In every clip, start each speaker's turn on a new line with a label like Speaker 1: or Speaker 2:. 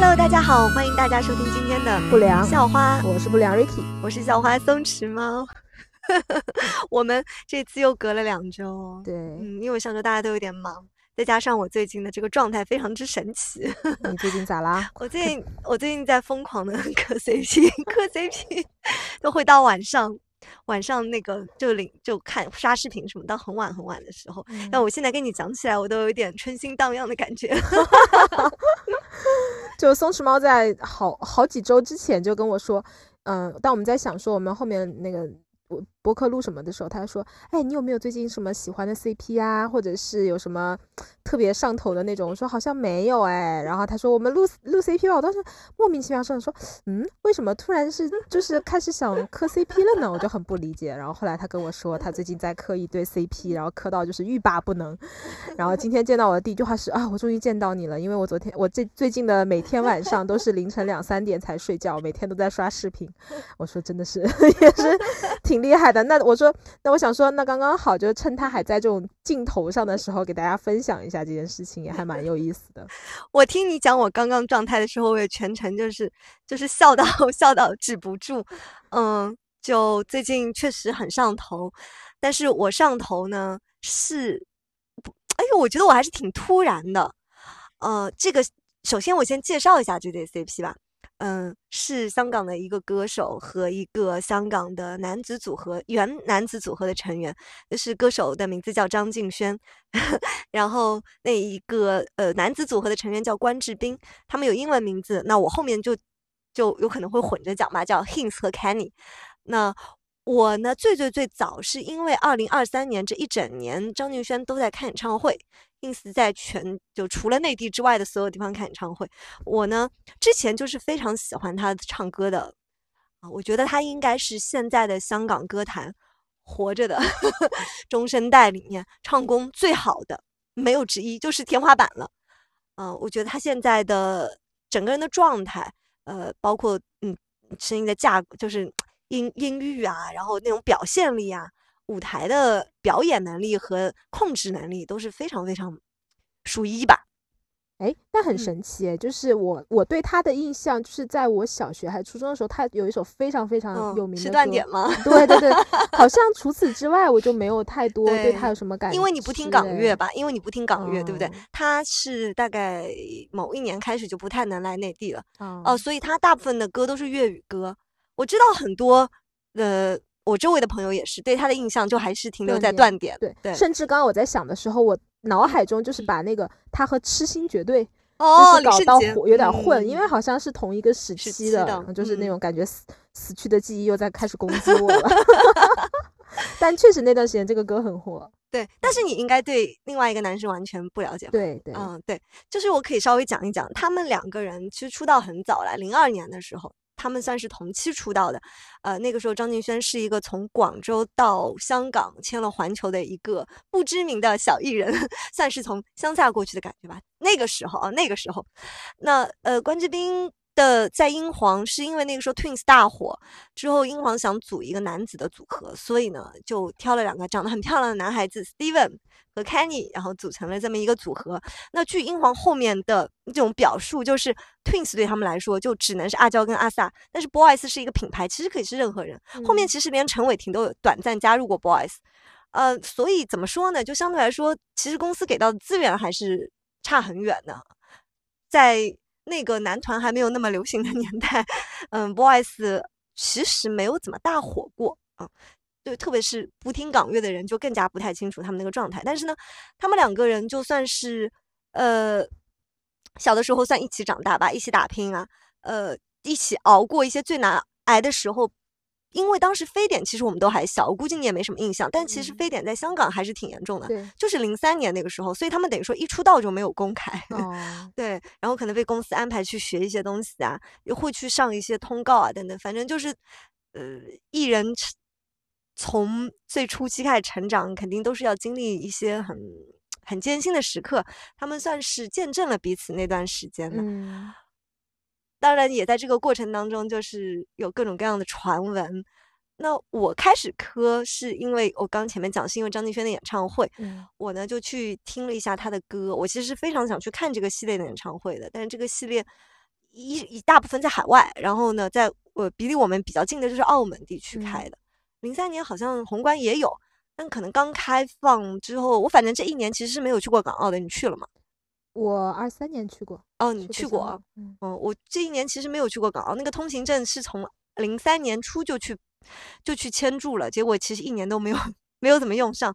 Speaker 1: Hello，大家好，欢迎大家收听今天的
Speaker 2: 不良
Speaker 1: 校花，
Speaker 2: 我是不良 Ricky，
Speaker 1: 我是校花松弛猫。我们这次又隔了两周，
Speaker 2: 对，
Speaker 1: 嗯，因为上周大家都有点忙，再加上我最近的这个状态非常之神奇。
Speaker 2: 你最近咋啦？
Speaker 1: 我最近我最近在疯狂的磕 CP，磕 CP 都会到晚上，晚上那个就领就看刷视频什么，到很晚很晚的时候。但我现在跟你讲起来，我都有一点春心荡漾的感觉。
Speaker 2: 就松弛猫在好好几周之前就跟我说，嗯，但我们在想说我们后面那个。我博客录什么的时候，他说：“哎，你有没有最近什么喜欢的 CP 啊，或者是有什么特别上头的那种？”我说：“好像没有哎。”然后他说：“我们录录 CP 吧。”我当时莫名其妙说：“说嗯，为什么突然是就是开始想磕 CP 了呢？”我就很不理解。然后后来他跟我说，他最近在磕一堆 CP，然后磕到就是欲罢不能。然后今天见到我的第一句话是：“啊，我终于见到你了，因为我昨天我这最近的每天晚上都是凌晨两三点才睡觉，每天都在刷视频。”我说：“真的是 也是挺。”厉害的，那我说，那我想说，那刚刚好，就趁他还在这种镜头上的时候，给大家分享一下这件事情，也还蛮有意思的。
Speaker 1: 我听你讲我刚刚状态的时候，我也全程就是就是笑到 笑到止不住。嗯，就最近确实很上头，但是我上头呢是，哎呦，我觉得我还是挺突然的。呃，这个首先我先介绍一下这对 CP 吧。嗯，是香港的一个歌手和一个香港的男子组合，原男子组合的成员，就是歌手的名字叫张敬轩，然后那一个呃男子组合的成员叫关智斌，他们有英文名字，那我后面就就有可能会混着讲吧，叫 Hints 和 Kenny。那我呢，最最最早是因为二零二三年这一整年，张敬轩都在开演唱会。Ins 在全就除了内地之外的所有地方开演唱会，我呢之前就是非常喜欢他唱歌的啊，我觉得他应该是现在的香港歌坛活着的呵呵 中生代里面唱功最好的，没有之一，就是天花板了。嗯，我觉得他现在的整个人的状态，呃，包括嗯声音的架，就是音音域啊，然后那种表现力啊。舞台的表演能力和控制能力都是非常非常数一吧？
Speaker 2: 哎，那很神奇哎！就是我我对他的印象，就是在我小学还初中的时候，他有一首非常非常有名的
Speaker 1: 是断点吗？
Speaker 2: 对对对，好像除此之外，我就没有太多对他有什么感觉。
Speaker 1: 因为你不听港乐吧？因为你不听港乐，对不对？他是大概某一年开始就不太能来内地了哦，所以他大部分的歌都是粤语歌。我知道很多的。我周围的朋友也是对他的印象就还是停留在断点，
Speaker 2: 对
Speaker 1: 对。
Speaker 2: 甚至刚刚我在想的时候，我脑海中就是把那个他和痴心绝对
Speaker 1: 哦
Speaker 2: 搞到有点混，因为好像是同一个时期的，就是那种感觉死死去的记忆又在开始攻击我了。但确实那段时间这个歌很火，
Speaker 1: 对。但是你应该对另外一个男生完全不了解，
Speaker 2: 对对，
Speaker 1: 嗯对，就是我可以稍微讲一讲，他们两个人其实出道很早了，零二年的时候。他们算是同期出道的，呃，那个时候张敬轩是一个从广州到香港签了环球的一个不知名的小艺人，算是从乡下过去的感觉吧。那个时候啊，那个时候，那呃，关之斌。的在英皇是因为那个时候 Twins 大火之后，英皇想组一个男子的组合，所以呢就挑了两个长得很漂亮的男孩子 Steven 和 Kenny，然后组成了这么一个组合。那据英皇后面的这种表述，就是 Twins 对他们来说就只能是阿娇跟阿 sa，但是 Boys 是一个品牌，其实可以是任何人。后面其实连陈伟霆都有短暂加入过 Boys，呃，所以怎么说呢？就相对来说，其实公司给到的资源还是差很远的，在。那个男团还没有那么流行的 年代，嗯，Boys 其实没有怎么大火过啊。对，特别是不听港乐的人就更加不太清楚他们那个状态。但是呢，他们两个人就算是呃小的时候算一起长大吧，一起打拼啊，呃，一起熬过一些最难挨的时候。因为当时非典，其实我们都还小，我估计你也没什么印象。但其实非典在香港还是挺严重的，就是零三年那个时候，所以他们等于说一出道就没有公开，对，然后可能被公司安排去学一些东西啊，又会去上一些通告啊等等，反正就是，呃，艺人从最初期开始成长，肯定都是要经历一些很很艰辛的时刻，他们算是见证了彼此那段时间的。当然，也在这个过程当中，就是有各种各样的传闻。那我开始磕，是因为我刚前面讲，是因为张敬轩的演唱会。我呢就去听了一下他的歌。我其实是非常想去看这个系列的演唱会的，但是这个系列一一大部分在海外，然后呢，在我比离我们比较近的就是澳门地区开的。零三年好像红馆也有，但可能刚开放之后，我反正这一年其实是没有去过港澳的。你去了吗？
Speaker 2: 我二三年去过。
Speaker 1: 哦，你去过啊？嗯，我这一年其实没有去过港澳，那个通行证是从零三年初就去就去签注了，结果其实一年都没有没有怎么用上。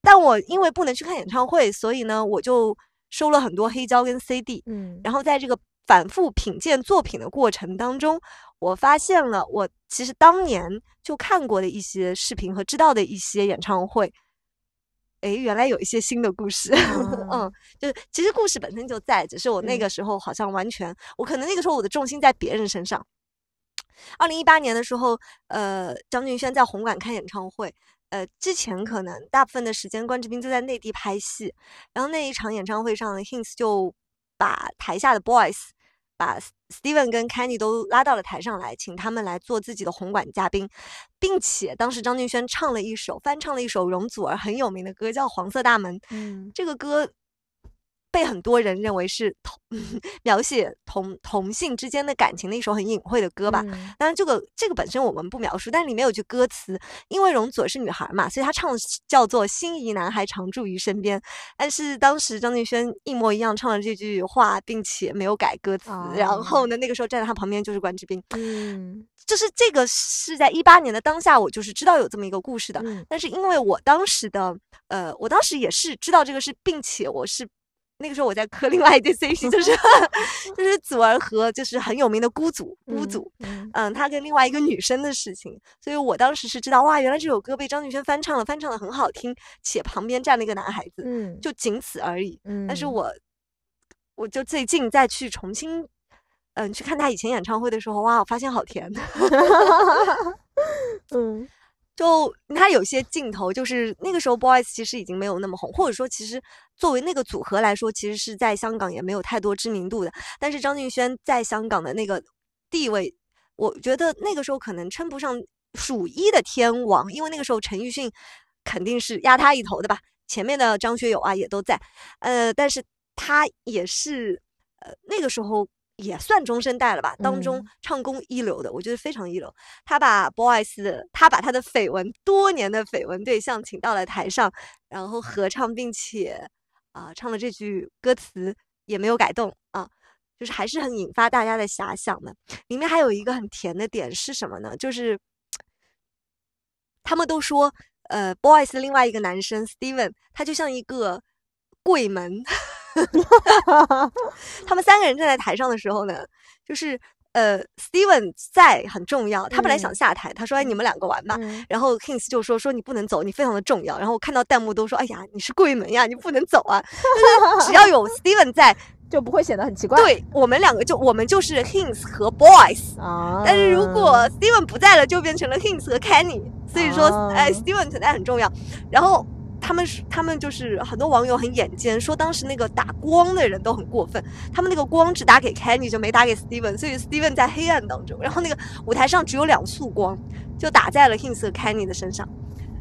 Speaker 1: 但我因为不能去看演唱会，所以呢，我就收了很多黑胶跟 CD。嗯，然后在这个反复品鉴作品的过程当中。我发现了，我其实当年就看过的一些视频和知道的一些演唱会，哎，原来有一些新的故事。嗯，就是其实故事本身就在，只是我那个时候好像完全，我可能那个时候我的重心在别人身上。二零一八年的时候，呃，张俊轩在红馆开演唱会，呃，之前可能大部分的时间关之斌就在内地拍戏，然后那一场演唱会上，Hints 就把台下的 Boys。把 Steven 跟 Kenny 都拉到了台上来，请他们来做自己的红馆嘉宾，并且当时张敬轩唱了一首翻唱了一首容祖儿很有名的歌，叫《黄色大门》。嗯，这个歌。被很多人认为是同 描写同同性之间的感情的一首很隐晦的歌吧。当然，这个这个本身我们不描述，但里面有句歌词，因为容祖儿是女孩嘛，所以她唱的叫做“心仪男孩常驻于身边”。但是当时张敬轩一模一样唱了这句话，并且没有改歌词。然后呢，那个时候站在他旁边就是关之斌。嗯，就是这个是在一八年的当下，我就是知道有这么一个故事的。但是因为我当时的呃，我当时也是知道这个事，并且我是。那个时候我在磕另外一对 CP，就是 就是祖儿和就是很有名的姑祖姑祖，嗯，他跟另外一个女生的事情，所以我当时是知道哇，原来这首歌被张敬轩翻唱了，翻唱的很好听，且旁边站了一个男孩子，嗯，就仅此而已。嗯，但是我我就最近再去重新嗯去看他以前演唱会的时候，哇，我发现好甜，嗯。就他有些镜头，就是那个时候 Boys 其实已经没有那么红，或者说其实作为那个组合来说，其实是在香港也没有太多知名度的。但是张敬轩在香港的那个地位，我觉得那个时候可能称不上数一的天王，因为那个时候陈奕迅肯定是压他一头的吧，前面的张学友啊也都在，呃，但是他也是呃那个时候。也算中生代了吧，当中唱功一流的，我觉得非常一流。他把 Boys，他把他的绯闻多年的绯闻对象请到了台上，然后合唱，并且啊唱了这句歌词也没有改动啊，就是还是很引发大家的遐想的。里面还有一个很甜的点是什么呢？就是他们都说，呃，Boys 的另外一个男生 Steven，他就像一个柜门。他们三个人站在台上的时候呢，就是呃，Steven 在很重要。他本来想下台，他说：“哎，你们两个玩吧。”然后 Kings 就说：“说你不能走，你非常的重要。”然后看到弹幕都说：“哎呀，你是柜门呀，你不能走啊！”就是只要有 Steven 在，
Speaker 2: 就不会显得很奇怪。
Speaker 1: 对我们两个就我们就是 Kings 和 Boys 啊。但是如果 Steven 不在了，就变成了 Kings 和 Kenny。所以说，哎，Steven 存在很重要。然后。他们是他们就是很多网友很眼尖，说当时那个打光的人都很过分。他们那个光只打给 Kenny，就没打给 Steven，所以 Steven 在黑暗当中。然后那个舞台上只有两束光，就打在了 Hins 和 Kenny 的身上。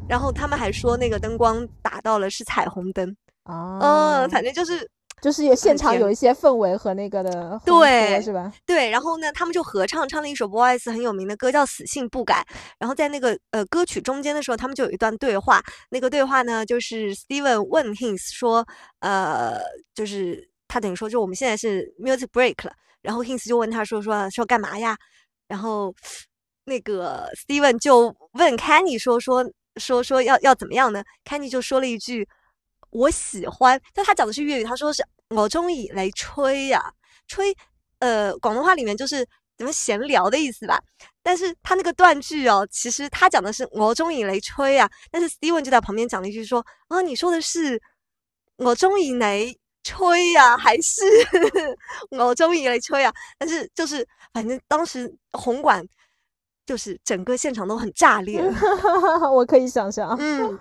Speaker 1: 然后他们还说那个灯光打到了是彩虹灯。哦，嗯，反正就是。
Speaker 2: 就是有现场有一些氛围和那个的，
Speaker 1: 对，
Speaker 2: 是吧？
Speaker 1: 对，然后呢，他们就合唱唱了一首 Boys 很有名的歌，叫《死性不改》。然后在那个呃歌曲中间的时候，他们就有一段对话。那个对话呢，就是 Steven 问 Hinks 说，呃，就是他等于说，就我们现在是 music break 了。然后 Hinks 就问他说，说说干嘛呀？然后那个 Steven 就问 Kenny 说，说说说要要怎么样呢？Kenny 就说了一句，我喜欢。但他讲的是粤语，他说是。我中意来吹呀，吹，呃，广东话里面就是怎么闲聊的意思吧。但是他那个断句哦，其实他讲的是我中意来吹呀。但是 Steven 就在旁边讲了一句说啊，你说的是我中意来吹呀，还是 我中意来吹呀？但是就是反正当时红馆就是整个现场都很炸裂，
Speaker 2: 我可以想象。
Speaker 1: 嗯，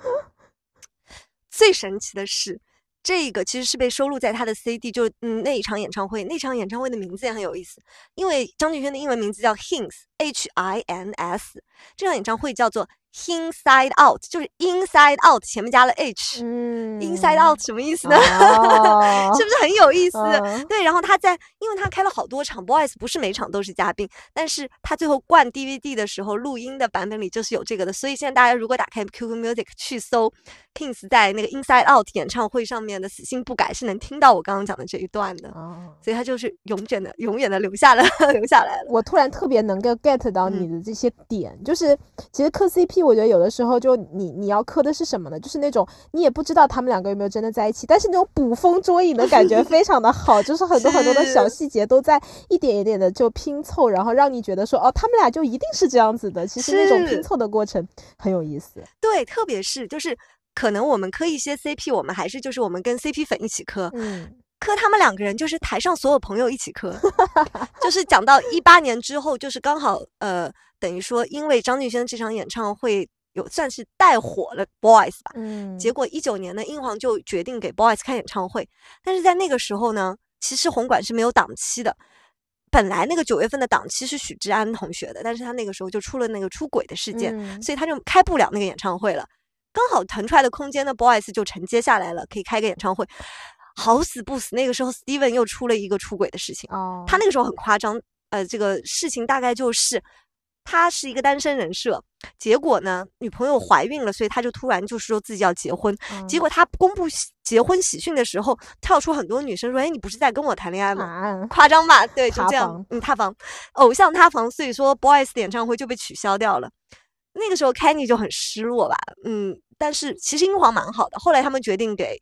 Speaker 1: 最神奇的是。这个其实是被收录在他的 CD，就嗯那一场演唱会，那场演唱会的名字也很有意思，因为张敬轩的英文名字叫 Hins，H I N S，这场演唱会叫做 Inside Out，就是 Inside Out 前面加了 H，嗯，Inside Out 什么意思呢？是不是很有意意思。对，然后他在，因为他开了好多场，Boys 不是每场都是嘉宾，但是他最后灌 DVD 的时候录音的版本里就是有这个的，所以现在大家如果打开 QQ Music 去搜 Kings 在那个 Inside Out 演唱会上面的死性不改，是能听到我刚刚讲的这一段的。哦，所以他就是永远的、永远的留下了，留下来了。
Speaker 2: 我突然特别能够 get 到你的这些点，就是其实磕 CP，我觉得有的时候就你你要磕的是什么呢？就是那种你也不知道他们两个有没有真的在一起，但是那种捕风捉影的感觉 非常的好，就是很多很多的小细节都在一点一点的就拼凑，然后让你觉得说哦，他们俩就一定是这样子的。其实那种拼凑的过程很有意思。
Speaker 1: 对，特别是就是可能我们磕一些 CP，我们还是就是我们跟 CP 粉一起磕，嗯，磕他们两个人就是台上所有朋友一起磕，就是讲到一八年之后，就是刚好呃，等于说因为张敬轩这场演唱会。有算是带火了 Boys 吧，嗯，结果一九年呢，英皇就决定给 Boys 开演唱会，但是在那个时候呢，其实红馆是没有档期的，本来那个九月份的档期是许志安同学的，但是他那个时候就出了那个出轨的事件，所以他就开不了那个演唱会了。刚好腾出来的空间呢，Boys 就承接下来了，可以开个演唱会。好死不死，那个时候 Steven 又出了一个出轨的事情，哦，他那个时候很夸张，呃，这个事情大概就是。他是一个单身人设，结果呢，女朋友怀孕了，所以他就突然就是说自己要结婚。结果他公布结婚喜讯的时候，跳出很多女生说：“哎，你不是在跟我谈恋爱吗？”夸张吧？对，就这样。嗯，塌房，偶像塌房，所以说 Boys 的演唱会就被取消掉了。那个时候 Kenny 就很失落吧。嗯，但是其实英皇蛮好的。后来他们决定给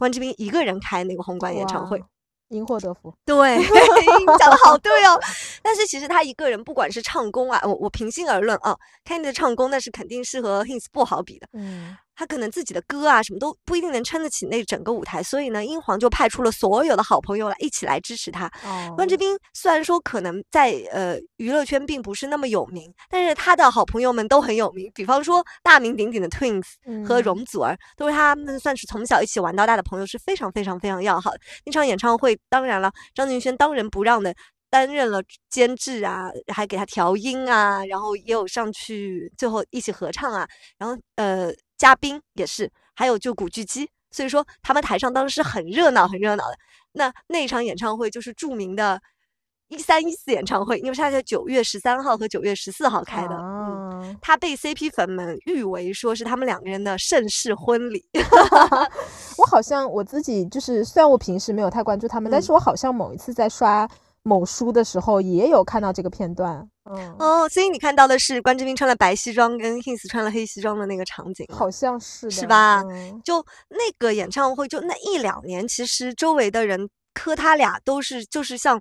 Speaker 1: 关之斌一个人开那个红馆演唱会。
Speaker 2: 因祸得福，
Speaker 1: 对，讲的好对哦。但是其实他一个人，不管是唱功啊，我我平心而论啊，Kenny 的唱功那是肯定是和 Hins 不好比的。嗯。他可能自己的歌啊什么都不一定能撑得起那整个舞台，所以呢，英皇就派出了所有的好朋友来一起来支持他。关之斌虽然说可能在呃娱乐圈并不是那么有名，但是他的好朋友们都很有名，比方说大名鼎鼎的 Twins 和容祖儿，都是他们算是从小一起玩到大的朋友，是非常非常非常要好的。那场演唱会，当然了，张敬轩当仁不让的担任了监制啊，还给他调音啊，然后也有上去最后一起合唱啊，然后呃。嘉宾也是，还有就古巨基，所以说他们台上当时很热闹，很热闹的。那那一场演唱会就是著名的“一三一四”演唱会，因为他在九月十三号和九月十四号开的。嗯，他被 CP 粉们誉为说是他们两个人的盛世婚礼。
Speaker 2: 我好像我自己就是，虽然我平时没有太关注他们，但是我好像某一次在刷。某书的时候也有看到这个片段，
Speaker 1: 嗯哦，所以你看到的是关之斌穿了白西装跟 Hins 穿了黑西装的那个场景，
Speaker 2: 好像是
Speaker 1: 是吧？就那个演唱会，就那一两年，其实周围的人磕他俩都是就是像，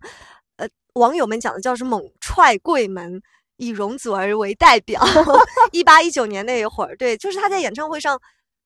Speaker 1: 呃，网友们讲的叫是猛踹柜门，以容祖儿为代表。一八一九年那一会儿，对，就是他在演唱会上，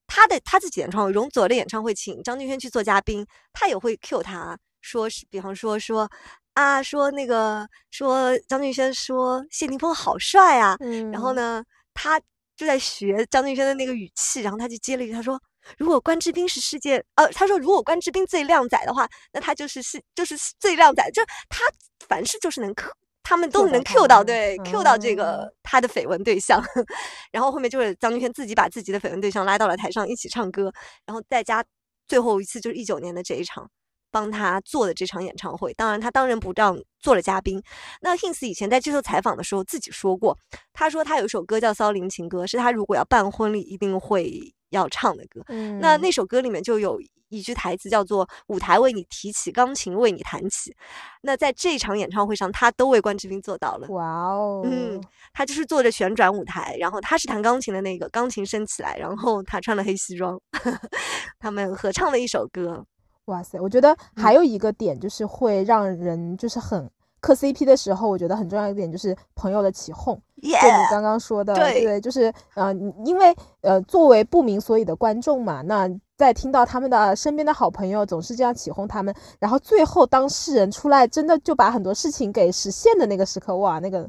Speaker 1: 他的他自己演唱会，容祖儿的演唱会，请张敬轩去做嘉宾，他也会 cue 他说是，比方说说。啊，说那个说张敬轩说谢霆锋好帅啊，然后呢，他就在学张敬轩的那个语气，然后他就接了一句，他说如果关之斌是世界，呃，他说如果关之斌最靓仔的话，那他就是是就是最靓仔，就他凡事就是能 Q，他们都能 Q 到，对，Q 到这个。他的绯闻对象，然后后面就是张敬轩自己把自己的绯闻对象拉到了台上一起唱歌，然后再加最后一次就是一九年的这一场。帮他做的这场演唱会，当然他当仁不让做了嘉宾。那 Hins 以前在接受采访的时候自己说过，他说他有一首歌叫《骚灵情歌》，是他如果要办婚礼一定会要唱的歌。那那首歌里面就有一句台词叫做“舞台为你提起，钢琴为你弹起”。那在这场演唱会上，他都为关之斌做到了。哇哦，嗯，他就是坐着旋转舞台，然后他是弹钢琴的那个，钢琴升起来，然后他穿了黑西装，他们合唱了一首歌。
Speaker 2: 哇塞，我觉得还有一个点就是会让人就是很磕 CP 的时候，我觉得很重要一点就是朋友的起哄。就你刚刚说的，对，就是呃，因为呃，作为不明所以的观众嘛，那在听到他们的身边的好朋友总是这样起哄他们，然后最后当事人出来，真的就把很多事情给实现的那个时刻，哇，那个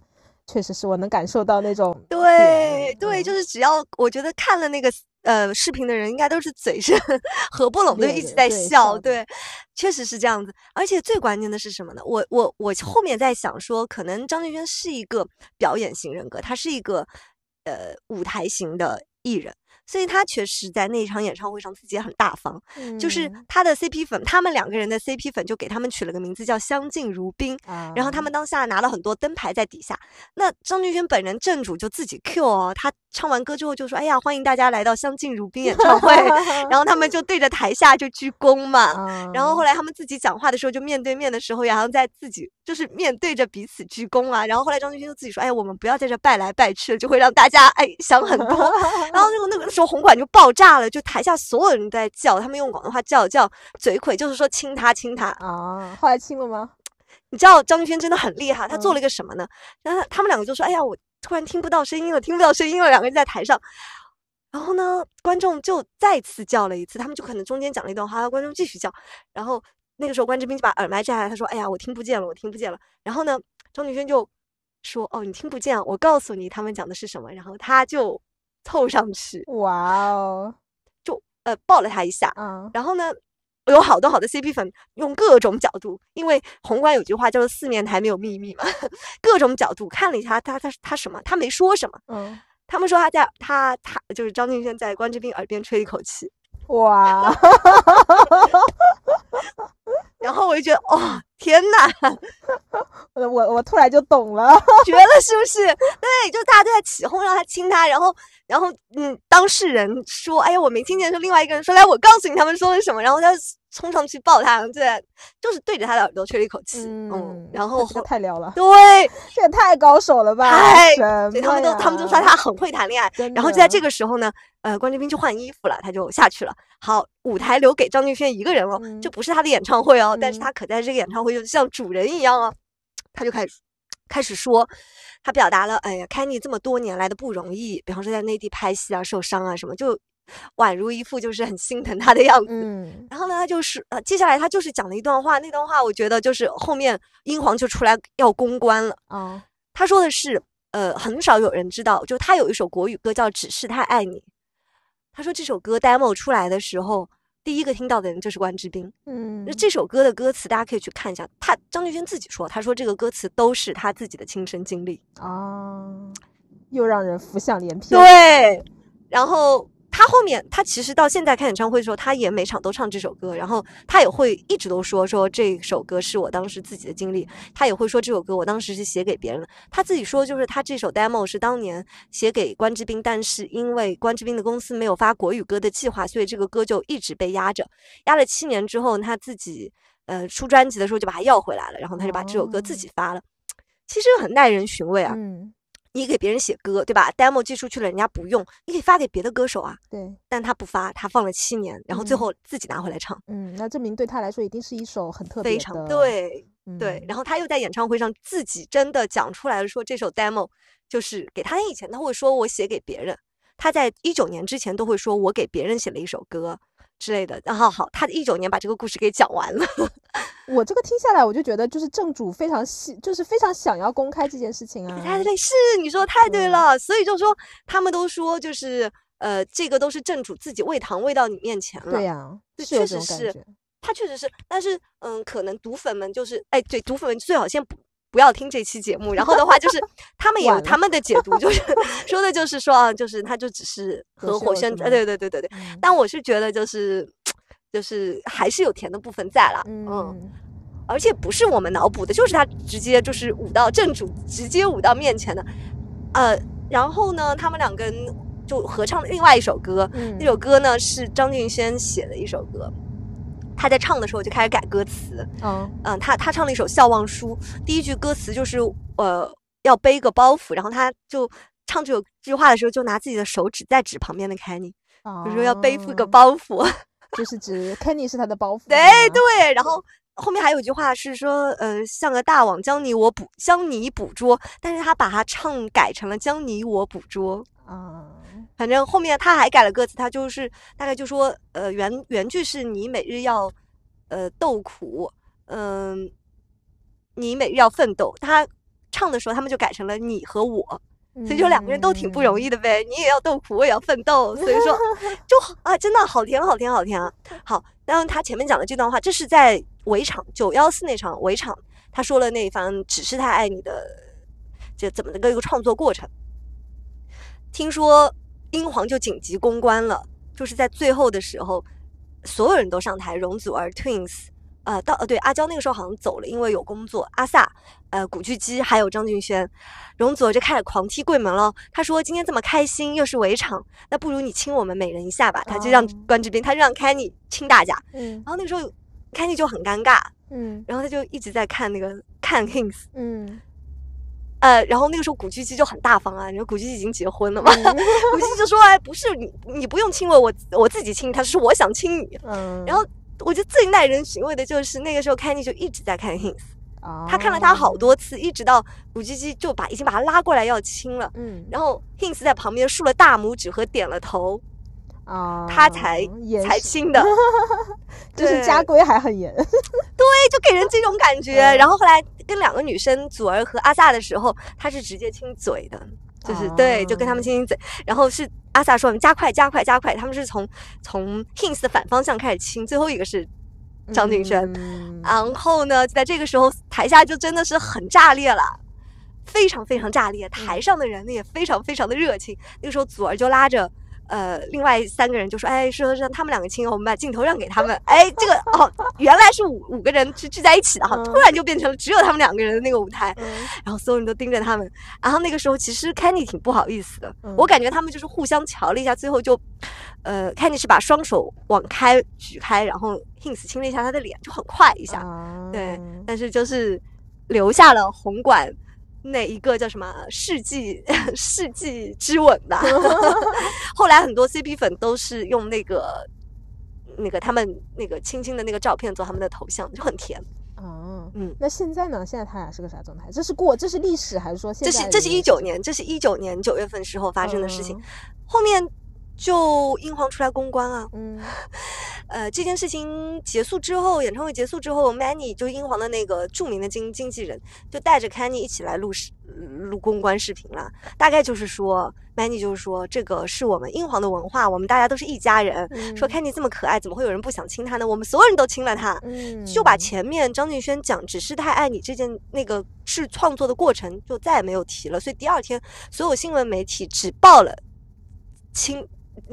Speaker 2: 确实是我能感受到那种。
Speaker 1: 对对，就是只要我觉得看了那个。呃，视频的人应该都是嘴是合不拢，就一直在笑。对，确实是这样子。而且最关键的是什么呢？我我我后面在想说，可能张敬轩是一个表演型人格，他是一个呃舞台型的艺人，所以他确实在那一场演唱会上自己也很大方，就是
Speaker 2: 嗯
Speaker 1: 他的 CP 粉，他们两个人的 CP 粉就给他们取了个名字叫相敬如宾。然后他
Speaker 2: 啊
Speaker 1: 们当下拿了很多灯牌在底下，那张敬轩本人正主就自己 Q 哦，他唱完歌之后就说：“哎呀，欢迎大家来到相敬如宾演唱会。”然后他们就对着台下就鞠躬嘛。
Speaker 2: 啊
Speaker 1: 然后后来他们自己讲话的时候，就面对面的时候，然后在自己就是面对着彼此鞠躬啊。然后后来张敬轩就自己说：“哎，我们不要在这拜来拜去，就会让大家哎想很多。”然后那个那个时候红馆就爆炸了，就台下所有人都在叫，他们用广东话叫叫嘴魁，就是说亲他亲他。
Speaker 2: 啊，后来亲了吗？
Speaker 1: 你知道张敬轩真的很厉害，他做
Speaker 2: 嗯
Speaker 1: 了一个什么呢？然后他们两个就说：“哎呀，我突然听不到声音了，听不到声音了。”两个人在台上，然后呢，观众就再次叫了一次，他们就可能中间讲了一段话，观众继续叫，然后那个时候关之斌就把耳麦摘下来，他说：“哎呀，我听不见了，我听不见了。”然后呢，张敬轩就说：“哦，你听不见，我告诉你他们讲的是什么。”然后他就凑上去，
Speaker 2: 哇哦，
Speaker 1: 就呃抱了他一下，
Speaker 2: 嗯。
Speaker 1: 然后呢，有好多好多 CP 粉用各种角度，因为宏观有句话叫做“四面台没有秘密”嘛，各种角度看了一下他他他什么，他没说什么。
Speaker 2: 嗯，
Speaker 1: 他们说他在他他就是张敬轩在关之斌耳边吹一口气，
Speaker 2: 哇，
Speaker 1: 然后我就觉得哦天呐，
Speaker 2: 我突然就懂了，
Speaker 1: 绝了是不是？对，就大家都在起哄让他亲他，然后然后嗯，当事人说哎呀我没听见，说另外一个人说来我告诉你他们说了什么，然后他冲上去抱他，对，就是对着他的耳朵吹了一口气，嗯，然后
Speaker 2: 这太撩了，
Speaker 1: 对。
Speaker 2: 这也太高手了吧？
Speaker 1: 太
Speaker 2: 什
Speaker 1: 所以他们都他们都说他很会谈恋爱。然后就在这个时候呢，呃，关之斌就换衣服了，他就下去了。好，舞台留给张敬轩一个人哦，
Speaker 2: 嗯
Speaker 1: 这不是他的演唱会哦，但是
Speaker 2: 嗯
Speaker 1: 他可在这个演唱会就像主人一样哦。他就开始开始说，他表达了，哎呀，Kenny 这么多年来的不容易，比方说在内地拍戏啊、受伤啊什么，就宛如一副就是很心疼他的样子。
Speaker 2: 嗯
Speaker 1: 然后呢，他就是呃，接下来他就是讲了一段话，那段话我觉得就是后面英皇就出来要公关了。
Speaker 2: 啊
Speaker 1: 他说的是，呃，很少有人知道，就他有一首国语歌叫《只是太爱你》。他说这首歌 demo 出来的时候，第一个听到的人就是关之斌。
Speaker 2: 嗯
Speaker 1: 那，这首歌的歌词大家可以去看一下，他张敬轩自己说，他说这个歌词都是他自己的亲身经历。
Speaker 2: 啊，又让人浮想联翩。
Speaker 1: 对，然后他后面他其实到现在开演唱会的时候，他也每场都唱这首歌，然后他也会一直都说说这首歌是我当时自己的经历，他也会说这首歌我当时是写给别人的。他自己说就是他这首 demo 是当年写给关之斌，但是因为关之斌的公司没有发国语歌的计划，所以这个歌就一直被压着，压了七年之后，他自己呃出专辑的时候就把它要回来了，然后他就把这首歌自己发了。其实很耐人寻味啊！你给别人写歌，对吧？demo 寄出去了，人家不用，你可以发给别的歌手啊。
Speaker 2: 对，
Speaker 1: 但他不发，他放了七年，然后最
Speaker 2: 嗯
Speaker 1: 后自己拿回来唱，
Speaker 2: 嗯，那证明对他来说一定是一首很特别的，
Speaker 1: 非常对对。
Speaker 2: 嗯
Speaker 1: 然后他又在演唱会上自己真的讲出来了，说这首 demo 就是给他以前他会说我写给别人，他在一九年之前都会说我给别人写了一首歌之类的。然后好，他一九年把这个故事给讲完了，
Speaker 2: 我这个听下来，我就觉得就是正主非常细，就是非常想要公开这件事情啊。
Speaker 1: 太对，是你说得太对
Speaker 2: 嗯
Speaker 1: 了。所以就说他们都说就是呃，这个都是正主自己喂糖喂到你面前了。
Speaker 2: 对呀、
Speaker 1: 确实是。他确实是，但是嗯，可能毒粉们就是，哎，对，毒粉们最好先不不要听这期节目，然后的话就是 他们也有他们的解读，就是 说的就是说啊，就是他就只是 合伙宣，呃，
Speaker 2: 秀是吗？
Speaker 1: 对对对对对。
Speaker 2: 嗯。
Speaker 1: 但我是觉得就是就是还是有甜的部分在啦，嗯，
Speaker 2: 嗯，
Speaker 1: 而且不是我们脑补的，就是他直接就是舞到正主直接舞到面前的，呃，然后呢，他们两个人就合唱另外一首歌，
Speaker 2: 嗯。
Speaker 1: 那首歌呢是张敬轩写的一首歌，他在唱的时候就开始改歌词。
Speaker 2: 嗯
Speaker 1: 嗯，他他唱了一首《笑忘书》，第一句歌词就是呃要背个包袱，然后他就唱这首这句话的时候，就拿自己的手指在指旁边的 Kenny，就说要背负个
Speaker 2: 哦
Speaker 1: 包袱。
Speaker 2: 就是指 Kenny 是他的包袱。
Speaker 1: 对，对，然后后面还有一句话是说，呃，像个大网将你我捕将你捕捉，但是他把它唱改成了将你我捕捉。
Speaker 2: 啊，
Speaker 1: 反正后面他还改了歌词，他就是大概就说，呃，原原句是你每日要，呃，斗苦，嗯、你每日要奋斗。他唱的时候，他们就改成了你和我，所以就两个人都挺不容易
Speaker 2: 的。
Speaker 1: 的呗。你也要斗苦，我也要奋斗，所以说 就啊，真的好甜，好甜，好甜啊！好，然后他前面讲的这段话，这是在围场九幺四那场围场，他说了那一番只是太爱你的这怎么的一个创作过程。听说英皇就紧急公关了，就是在最后的时候，所有人都上台，容祖儿 Twins。呃，到呃对，阿娇那个时候好像走了，因为有工作。阿萨、呃，古巨基还有张敬轩，容祖儿就开始狂踢柜门了。他说：“今天这么开心，又是围场，那不如你亲我们每人一下吧。”他就让关之斌，他让 Kenny 亲大家。嗯。然后那个时候，Kenny 就很尴尬。嗯。然后他就一直在看那个看 Kings。嗯。呃，然后那个时候古巨基就很大方啊，你说古巨基已经结婚了嘛，古巨基就说：“哎，不是你，你不用亲我，我我自己亲他，是我想亲你。”嗯。然后。我觉得最耐人寻味的就是那个时候，Kenny 就一直在看 Hints，他看了他好多次，一直到古巨基就把已经把他拉过来要亲了，嗯，然后 Hints 在旁边竖了大拇指和点了头，啊，他才才亲的，
Speaker 2: 就是家规还很严，
Speaker 1: 对，就给人这种感觉。然后后来跟两个女生祖儿和阿萨的时候，他是直接亲嘴的。就是对，就跟他们亲亲嘴，然后是阿萨说我们：“加快，加快，加快！”他们是从从 Hints 的反方向开始亲，最后一个是张敬轩。然后呢，在这个时候，台下就真的是很炸裂了，非常非常炸裂。台上的人呢也非常非常的热情。那个时候，祖儿就拉着。呃，另外三个人就说：“哎，说让他们两个亲，我们把镜头让给他们。”哎，这个哦，原来是五五个人是聚在一起的哈，突然就变成了只有他们两个人的那个舞台，然后所有人都盯着他们。然后那个时候，其实 Kenny 挺不好意思的，我感觉他们就是互相瞧了一下，最后就，呃，Kenny 是把双手往开举开，然后 Hints 亲了一下他的脸，就很快一下，对，但是就是留下了红馆。那一个叫什么世纪 世纪之吻吧？后来很多 CP 粉都是用那个那个他们那个亲亲的那个照片做他们的头像，就很甜。
Speaker 2: 哦，嗯，那现在呢？现在他俩是个啥状态？这是过，这是历史，还是说
Speaker 1: 这是这是一九年？这是一九年九月份时候发生的事情，后面。就英皇出来公关啊，嗯，呃，这件事情结束之后，演唱会结束之后，Manny 就英皇的那个著名的经经纪人就带着 Kenny 一起来录视录公关视频了。大概就是说，Manny 就是说，这个是我们英皇的文化，我们大家都是一家人。说 Kenny 这么可爱，怎么会有人不想亲他呢？我们所有人都亲了他。嗯，就把前面张敬轩讲只是太爱你这件那个是创作的过程就再也没有提了。所以第二天，所有新闻媒体只报了亲。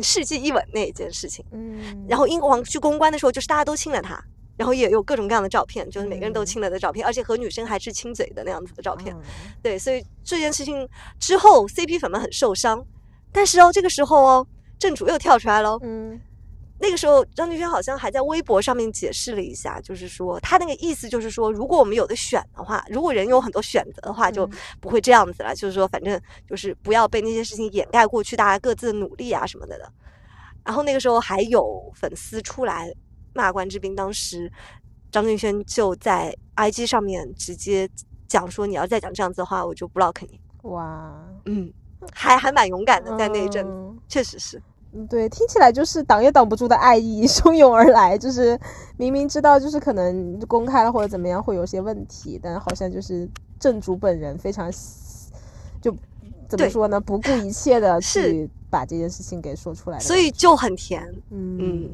Speaker 1: 世纪一吻那一件事情，嗯，然后英国王去公关的时候，就是大家都亲了他，然后也有各种各样的照片，就是每个人都亲了的照片，而且和女生还是亲嘴的那样子的照片，对，所以这件事情之后，CP 粉们很受伤，但是哦，这个时候哦，正主又跳出来了，嗯。那个时候，张敬轩好像还在微博上面解释了一下，就是说他那个意思就是说，如果我们有的选的话，如果人有很多选择的话，就不会这样子了。就是说，反正就是不要被那些事情掩盖过去大家各自的努力啊什么的的。然后那个时候还有粉丝出来骂关之斌，当时张敬轩就在 IG 上面直接讲说，你要再讲这样子的话，我就 block 你。哇，嗯，还还蛮勇敢的，在那一阵，确实是。
Speaker 2: 嗯，对，听起来就是挡也挡不住的爱意 汹涌而来，就是明明知道就是可能公开了或者怎么样会有些问题，但好像就是正主本人非常就怎么说呢，不顾一切的去把这件事情给说出来，
Speaker 1: 所以就很甜。嗯，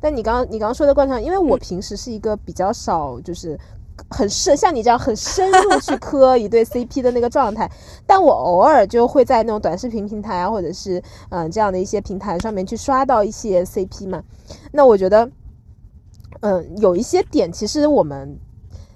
Speaker 2: 但你刚刚你刚刚说的观察，因为我平时是一个比较少就是。很深，像你这样很深入去磕一对 CP 的那个状态，但我偶尔就会在那种短视频平台啊，或者是嗯这样的一些平台上面去刷到一些 CP 嘛。那我觉得，嗯，有一些点其实我们。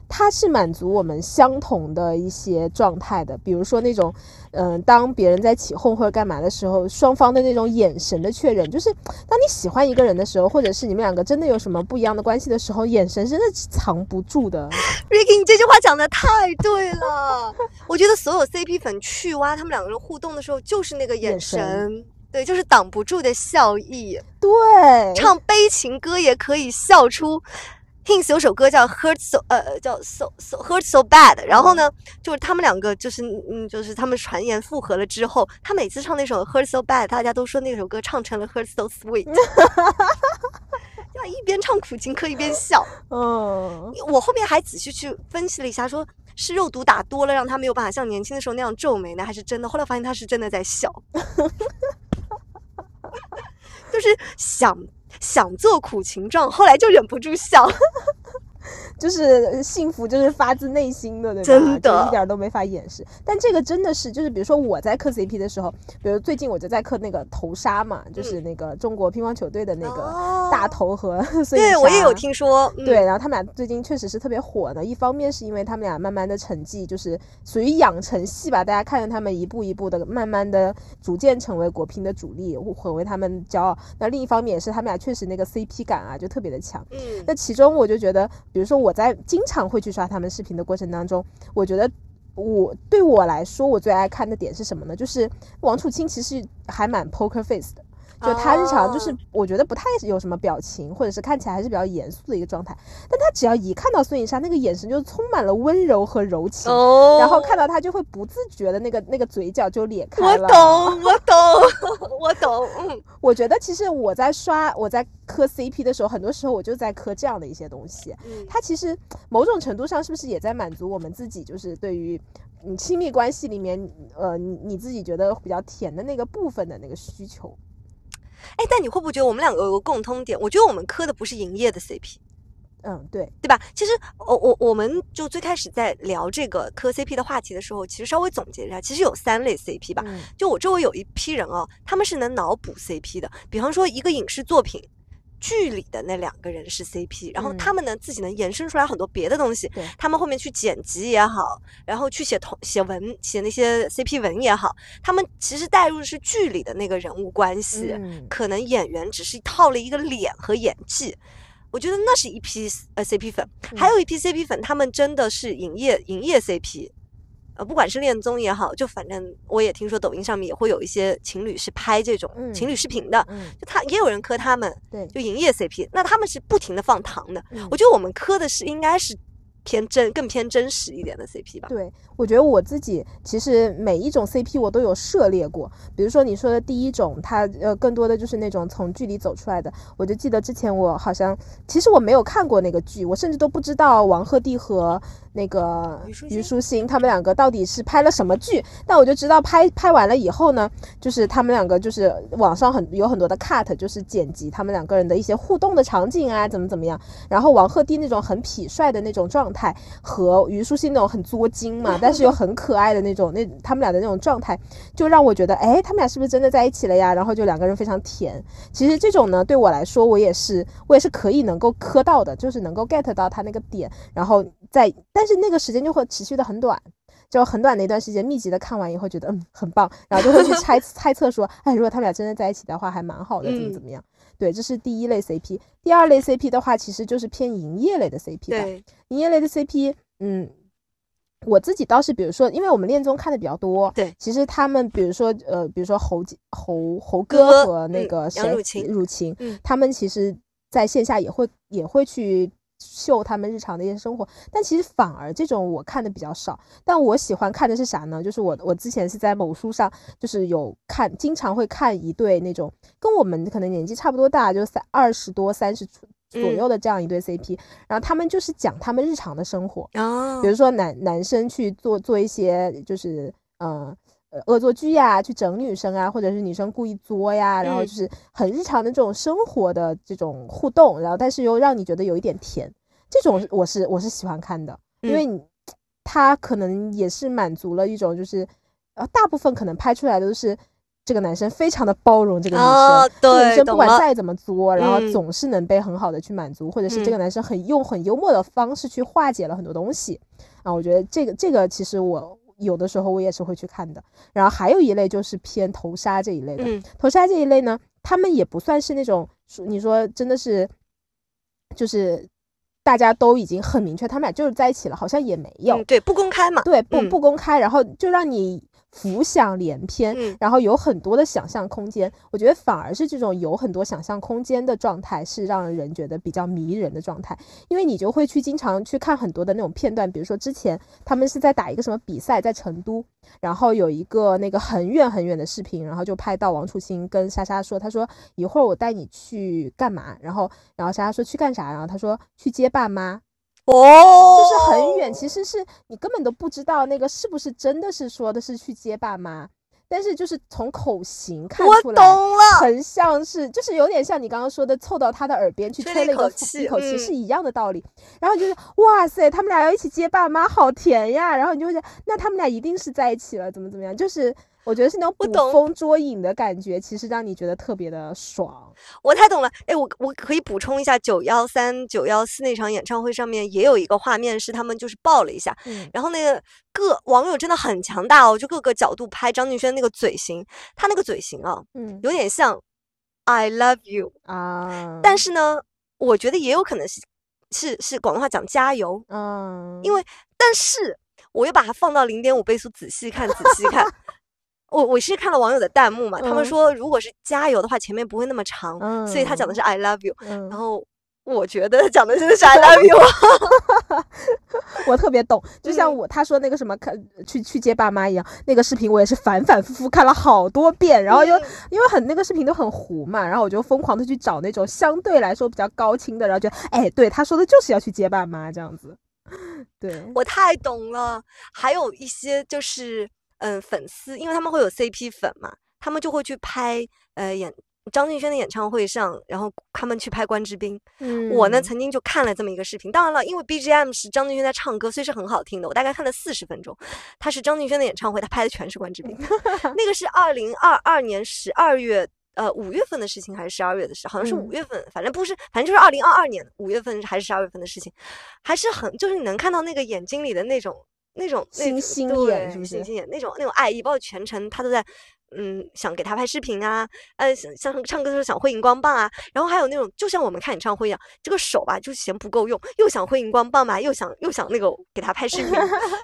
Speaker 2: 它是满足我们相同的一些状态的，比如说那种，嗯，当别人在起哄或者干嘛的时候，双方的那种眼神的确认，就是当你喜欢一个人的时候，或者是你们两个真的有什么不一样的关系的时候，眼神真的藏不住的。
Speaker 1: Ricky，你这句话讲的太对了，我觉得所有 CP 粉去挖他们两个人互动的时候，就是那个眼神，对，就是挡不住的笑意。
Speaker 2: 对，
Speaker 1: 唱悲情歌也可以笑出。Hints 有首歌叫 Hurt So，呃，叫 So So Hurt So Bad。然后呢，就是他们两个，就是嗯，就是他们传言复合了之后，他每次唱那首 Hurt So Bad，大家都说那首歌唱成了 Hurt So Sweet。要一边唱苦情歌一边笑。嗯，我后面还仔细去分析了一下，说是肉毒打多了，让他没有办法像年轻的时候那样皱眉呢，还是真的？后来发现他是真的在笑，就是想。想做苦情状，后来就忍不住笑，
Speaker 2: 就是幸福，就是发自内心的，对吧？
Speaker 1: 真的
Speaker 2: 就一点都没法掩饰。但这个真的是，就是比如说我在磕 CP 的时候，比如最近我就在磕那个头纱嘛，就是那个中国乒乓球队的那个
Speaker 1: 哦
Speaker 2: 大头和 孙颖
Speaker 1: 对我也有听说，嗯
Speaker 2: 对，然后他们俩最近确实是特别火的。一方面是因为他们俩慢慢的成绩就是属于养成系吧，大家看着他们一步一步的慢慢的逐渐成为国乒的主力，很为他们骄傲。那另一方面也是他们俩确实那个 CP 感啊就特别的强。
Speaker 1: 嗯
Speaker 2: 那其中我就觉得，比如说我在经常会去刷他们视频的过程当中，我觉得我对我来说，我最爱看的点是什么呢？就是王楚钦其实还蛮 poker face 的。就他日常就是
Speaker 1: 哦，
Speaker 2: 我觉得不太有什么表情，或者是看起来还是比较严肃的一个状态。但他只要一看到孙颖莎，那个眼神就充满了温柔和柔情，
Speaker 1: 哦，
Speaker 2: 然后看到他就会不自觉的那个那个嘴角就咧开了。
Speaker 1: 我懂，我懂，我懂，嗯
Speaker 2: 我觉得其实我在刷我在磕 CP 的时候，很多时候我就在磕这样的一些东西。
Speaker 1: 嗯，
Speaker 2: 他其实某种程度上是不是也在满足我们自己，就是对于你亲密关系里面，呃，你你自己觉得比较甜的那个部分的那个需求？
Speaker 1: 哎，但你会不会觉得我们两个有个共通点？我觉得我们磕的不是营业的 CP。
Speaker 2: 嗯，对，
Speaker 1: 对吧？其实我我我们就最开始在聊这个磕 CP 的话题的时候，其实稍微总结一下，其实有三类 CP 吧。
Speaker 2: 嗯
Speaker 1: 就我周围有一批人哦，他们是能脑补 CP 的。比方说一个影视作品，剧里的那两个人是 CP，然后
Speaker 2: 嗯
Speaker 1: 他们呢自己能延伸出来很多别的东西。他们后面去剪辑也好，然后去写同写文写那些 CP 文也好，他们其实带入的是剧里的那个人物关系。
Speaker 2: 嗯
Speaker 1: 可能演员只是套了一个脸和演技。我觉得那是一批呃 CP 粉，还有一批 CP 粉，他们真的是营业营业 CP，呃，不管是恋综也好，就反正我也听说抖音上面也会有一些情侣是拍这种
Speaker 2: 嗯
Speaker 1: 情侣视频的，
Speaker 2: 嗯，
Speaker 1: 就他也有人磕他们，
Speaker 2: 对，
Speaker 1: 就营业 CP，那他们是不停的放糖的。
Speaker 2: 嗯
Speaker 1: 我觉得我们磕的是应该是偏真更偏真实一点的 CP 吧。
Speaker 2: 对，我觉得我自己其实每一种 CP 我都有涉猎过，比如说你说的第一种，它呃更多的就是那种从剧里走出来的。我就记得之前我好像，其实我没有看过那个剧，我甚至都不知道王鹤棣和那个
Speaker 1: 虞书
Speaker 2: 虞书欣他们两个到底是拍了什么剧，但我就知道拍拍完了以后呢，就是他们两个就是网上很有很多的 cut，就是剪辑他们两个人的一些互动的场景啊，怎么怎么样。然后王鹤棣那种很痞帅的那种状态，和虞书欣那种很作精嘛，但是又很可爱的那种，那他们俩的那种状态，就让我觉得，哎，他们俩是不是真的在一起了呀？然后就两个人非常甜。其实这种呢，对我来说，我也是，我也是可以能够磕到的，就是能够 get 到他那个点，然后在，但是那个时间就会持续的很短。就很短的一段时间，密集的看完以后，觉得嗯很棒，然后就会去 猜猜测说，哎，如果他们俩真的在一起的话，还蛮好的，怎么
Speaker 1: 嗯
Speaker 2: 怎么样？对，这是第一类 CP。第二类 CP 的话，其实就是偏营业类的 CP 吧。
Speaker 1: 对，
Speaker 2: 营业类的 CP，嗯，我自己倒是，比如说，因为我们恋综看的比较多，
Speaker 1: 对，
Speaker 2: 其实他们，比如说，呃，比如说侯姐侯侯
Speaker 1: 哥
Speaker 2: 哥和那
Speaker 1: 嗯
Speaker 2: 个谁
Speaker 1: 杨汝晴
Speaker 2: 汝晴，
Speaker 1: 嗯
Speaker 2: 他们其实在线下也会也会去。秀他们日常的一些生活，但其实反而这种我看的比较少。但我喜欢看的是啥呢？就是我我之前是在某书上，就是有看，经常会看一对那种跟我们可能年纪差不多大，就三二十多、三十出左
Speaker 1: 嗯。
Speaker 2: 右的这样一对 CP，、然后他们就是讲他们日常的生活，
Speaker 1: 哦。
Speaker 2: 比如说男男生去做做一些就是嗯呃恶作剧呀，去整女生啊，或者是女生故意作呀，然后
Speaker 1: 嗯
Speaker 2: 就是很日常的这种生活的这种互动，然后但是又让你觉得有一点甜，这种我是我是喜欢看的，因为你他可能也是满足了一种就是呃大部分可能拍出来的都是。这个男生非常的包容这个女生，
Speaker 1: 哦
Speaker 2: 这个女生不管再怎么作，然后
Speaker 1: 嗯
Speaker 2: 总是能被很好的去满足，或者是这个
Speaker 1: 嗯
Speaker 2: 男生很用很幽默的方式去化解了很多东西啊。我觉得这个这个其实我有的时候我也是会去看的。然后还有一类就是偏头纱这一类的，
Speaker 1: 嗯
Speaker 2: 头纱这一类呢，他们也不算是那种你说真的是就是大家都已经很明确他们俩就是在一起了，好像也没有，
Speaker 1: 嗯对，不公开嘛。
Speaker 2: 对，不
Speaker 1: 嗯
Speaker 2: 不公开，然后就让你浮想联翩，
Speaker 1: 嗯。
Speaker 2: 然后有很多的想象空间。我觉得反而是这种有很多想象空间的状态，是让人觉得比较迷人的状态，因为你就会去经常去看很多的那种片段，比如说之前他们是在打一个什么比赛，在成都，然后有一个那个很远很远的视频，然后就拍到王楚钦跟莎莎说，他说一会儿我带你去干嘛，然后然后莎莎说去干啥，然后他说去接爸妈，
Speaker 1: 哦，
Speaker 2: 就是很远，其实是你根本都不知道那个是不是真的是说的是去接爸妈，但是就是从口型看
Speaker 1: 我
Speaker 2: 出来，
Speaker 1: 懂了，
Speaker 2: 很像是，就是有点像你刚刚说的，凑到他的耳边去
Speaker 1: 吹
Speaker 2: 吹了一个
Speaker 1: 一口气
Speaker 2: 是一样的道理。然后就是哇塞，他们俩要一起接爸妈，好甜呀！然后你就会想，那他们俩一定是在一起了，怎么怎么样？就是我觉得是那种捕风捉影的感觉，其实让你觉得特别的爽。
Speaker 1: 我太懂了。哎，我我可以补充一下，九幺三、九幺四那场演唱会上面也有一个画面，是他们就是抱了一下，
Speaker 2: 嗯
Speaker 1: 然后那个各网友真的很强大哦，就各个角度拍张敬轩那个嘴型，他那个嘴型啊，
Speaker 2: 嗯
Speaker 1: 有点像 I love you，
Speaker 2: 啊，
Speaker 1: 但是呢，我觉得也有可能是是是广东话讲加油，
Speaker 2: 嗯，
Speaker 1: 因为但是我又把它放到零点五倍速仔细看，仔细看。我我是看了网友的弹幕嘛，他们
Speaker 2: 嗯。
Speaker 1: 说如果是加油的话，前面不会那么长，所以他讲的是 I love you，
Speaker 2: 嗯。
Speaker 1: 然后我觉得讲的真的是 I love you，
Speaker 2: 我特别懂，就像
Speaker 1: 嗯。
Speaker 2: 我他说那个什么看去去接爸妈一样，那个视频我也是反反复复看了好多遍，然后又、
Speaker 1: 嗯。
Speaker 2: 因为很那个视频都很糊嘛，然后我就疯狂的去找那种相对来说比较高清的，然后觉得哎，对他说的就是要去接爸妈这样子，对，
Speaker 1: 我太懂了。还有一些就是嗯粉丝，因为他们会有 CP 粉嘛，他们就会去拍呃演张敬轩的演唱会上，然后他们去拍关之斌。
Speaker 2: 嗯
Speaker 1: 我呢曾经就看了这么一个视频，当然了，因为 BGM 是张敬轩在唱歌，所以是很好听的。我大概看了四十分钟，他是张敬轩的演唱会，他拍的全是关之冰。那个是二零二二年十二月。呃，五月份的事情还是十二月的事，好像是
Speaker 2: 嗯
Speaker 1: 五月份，反正不是，反正就是二零二二年五月份还是十二月份的事情，还是很，就是你能看到那个眼睛里的那种那种那种
Speaker 2: 星星眼是不是
Speaker 1: 星星眼那种那种爱意，包括全程他都在嗯想给他拍视频啊，呃想像唱歌的时候想挥荧光棒啊，然后还有那种就像我们看演唱会一样，这个手吧就嫌不够用，又想挥荧光棒吧，又想又想那个给他拍视频，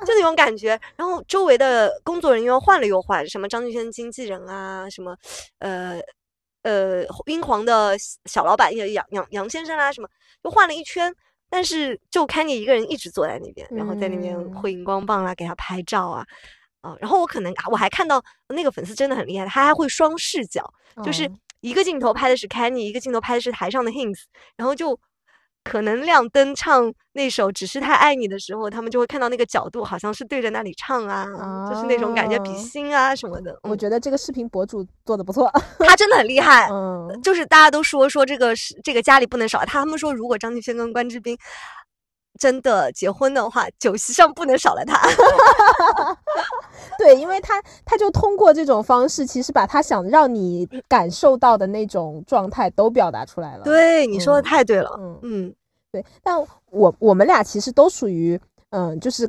Speaker 1: 就那种感觉。然后周围的工作人员换了又换，什么张敬轩经纪人啊，什么呃。呃，英皇的小老板杨杨杨先生啊，什么就换了一圈，但是就 Kenny 一个人一直坐在那边，然后在那边
Speaker 2: 嗯。
Speaker 1: 挥荧光棒啊，给他拍照啊，啊，然后我可能我还看到那个粉丝真的很厉害，他还会双视角，就是
Speaker 2: 哦。
Speaker 1: 一个镜头拍的是 Kenny，一个镜头拍的是台上的 Hinks，然后就可能亮灯唱那首《只是太爱你》的时候，他们就会看到那个角度好像是对着那里唱啊，就是那种感觉比
Speaker 2: 哦。
Speaker 1: 心啊什么的。嗯。
Speaker 2: 我觉得这个视频博主做的不错，
Speaker 1: 他真的很厉害，
Speaker 2: 嗯，
Speaker 1: 就是大家都说说这个是这个家里不能少，他们说如果张敬轩跟关之斌真的结婚的话，酒席上不能少了他。
Speaker 2: 对，因为他他就通过这种方式，其实把他想让你感受到的那种状态都表达出来了。
Speaker 1: 对，你说的
Speaker 2: 嗯
Speaker 1: 太对了。
Speaker 2: 嗯，
Speaker 1: 嗯
Speaker 2: 对，但我我们俩其实都属于，嗯，就是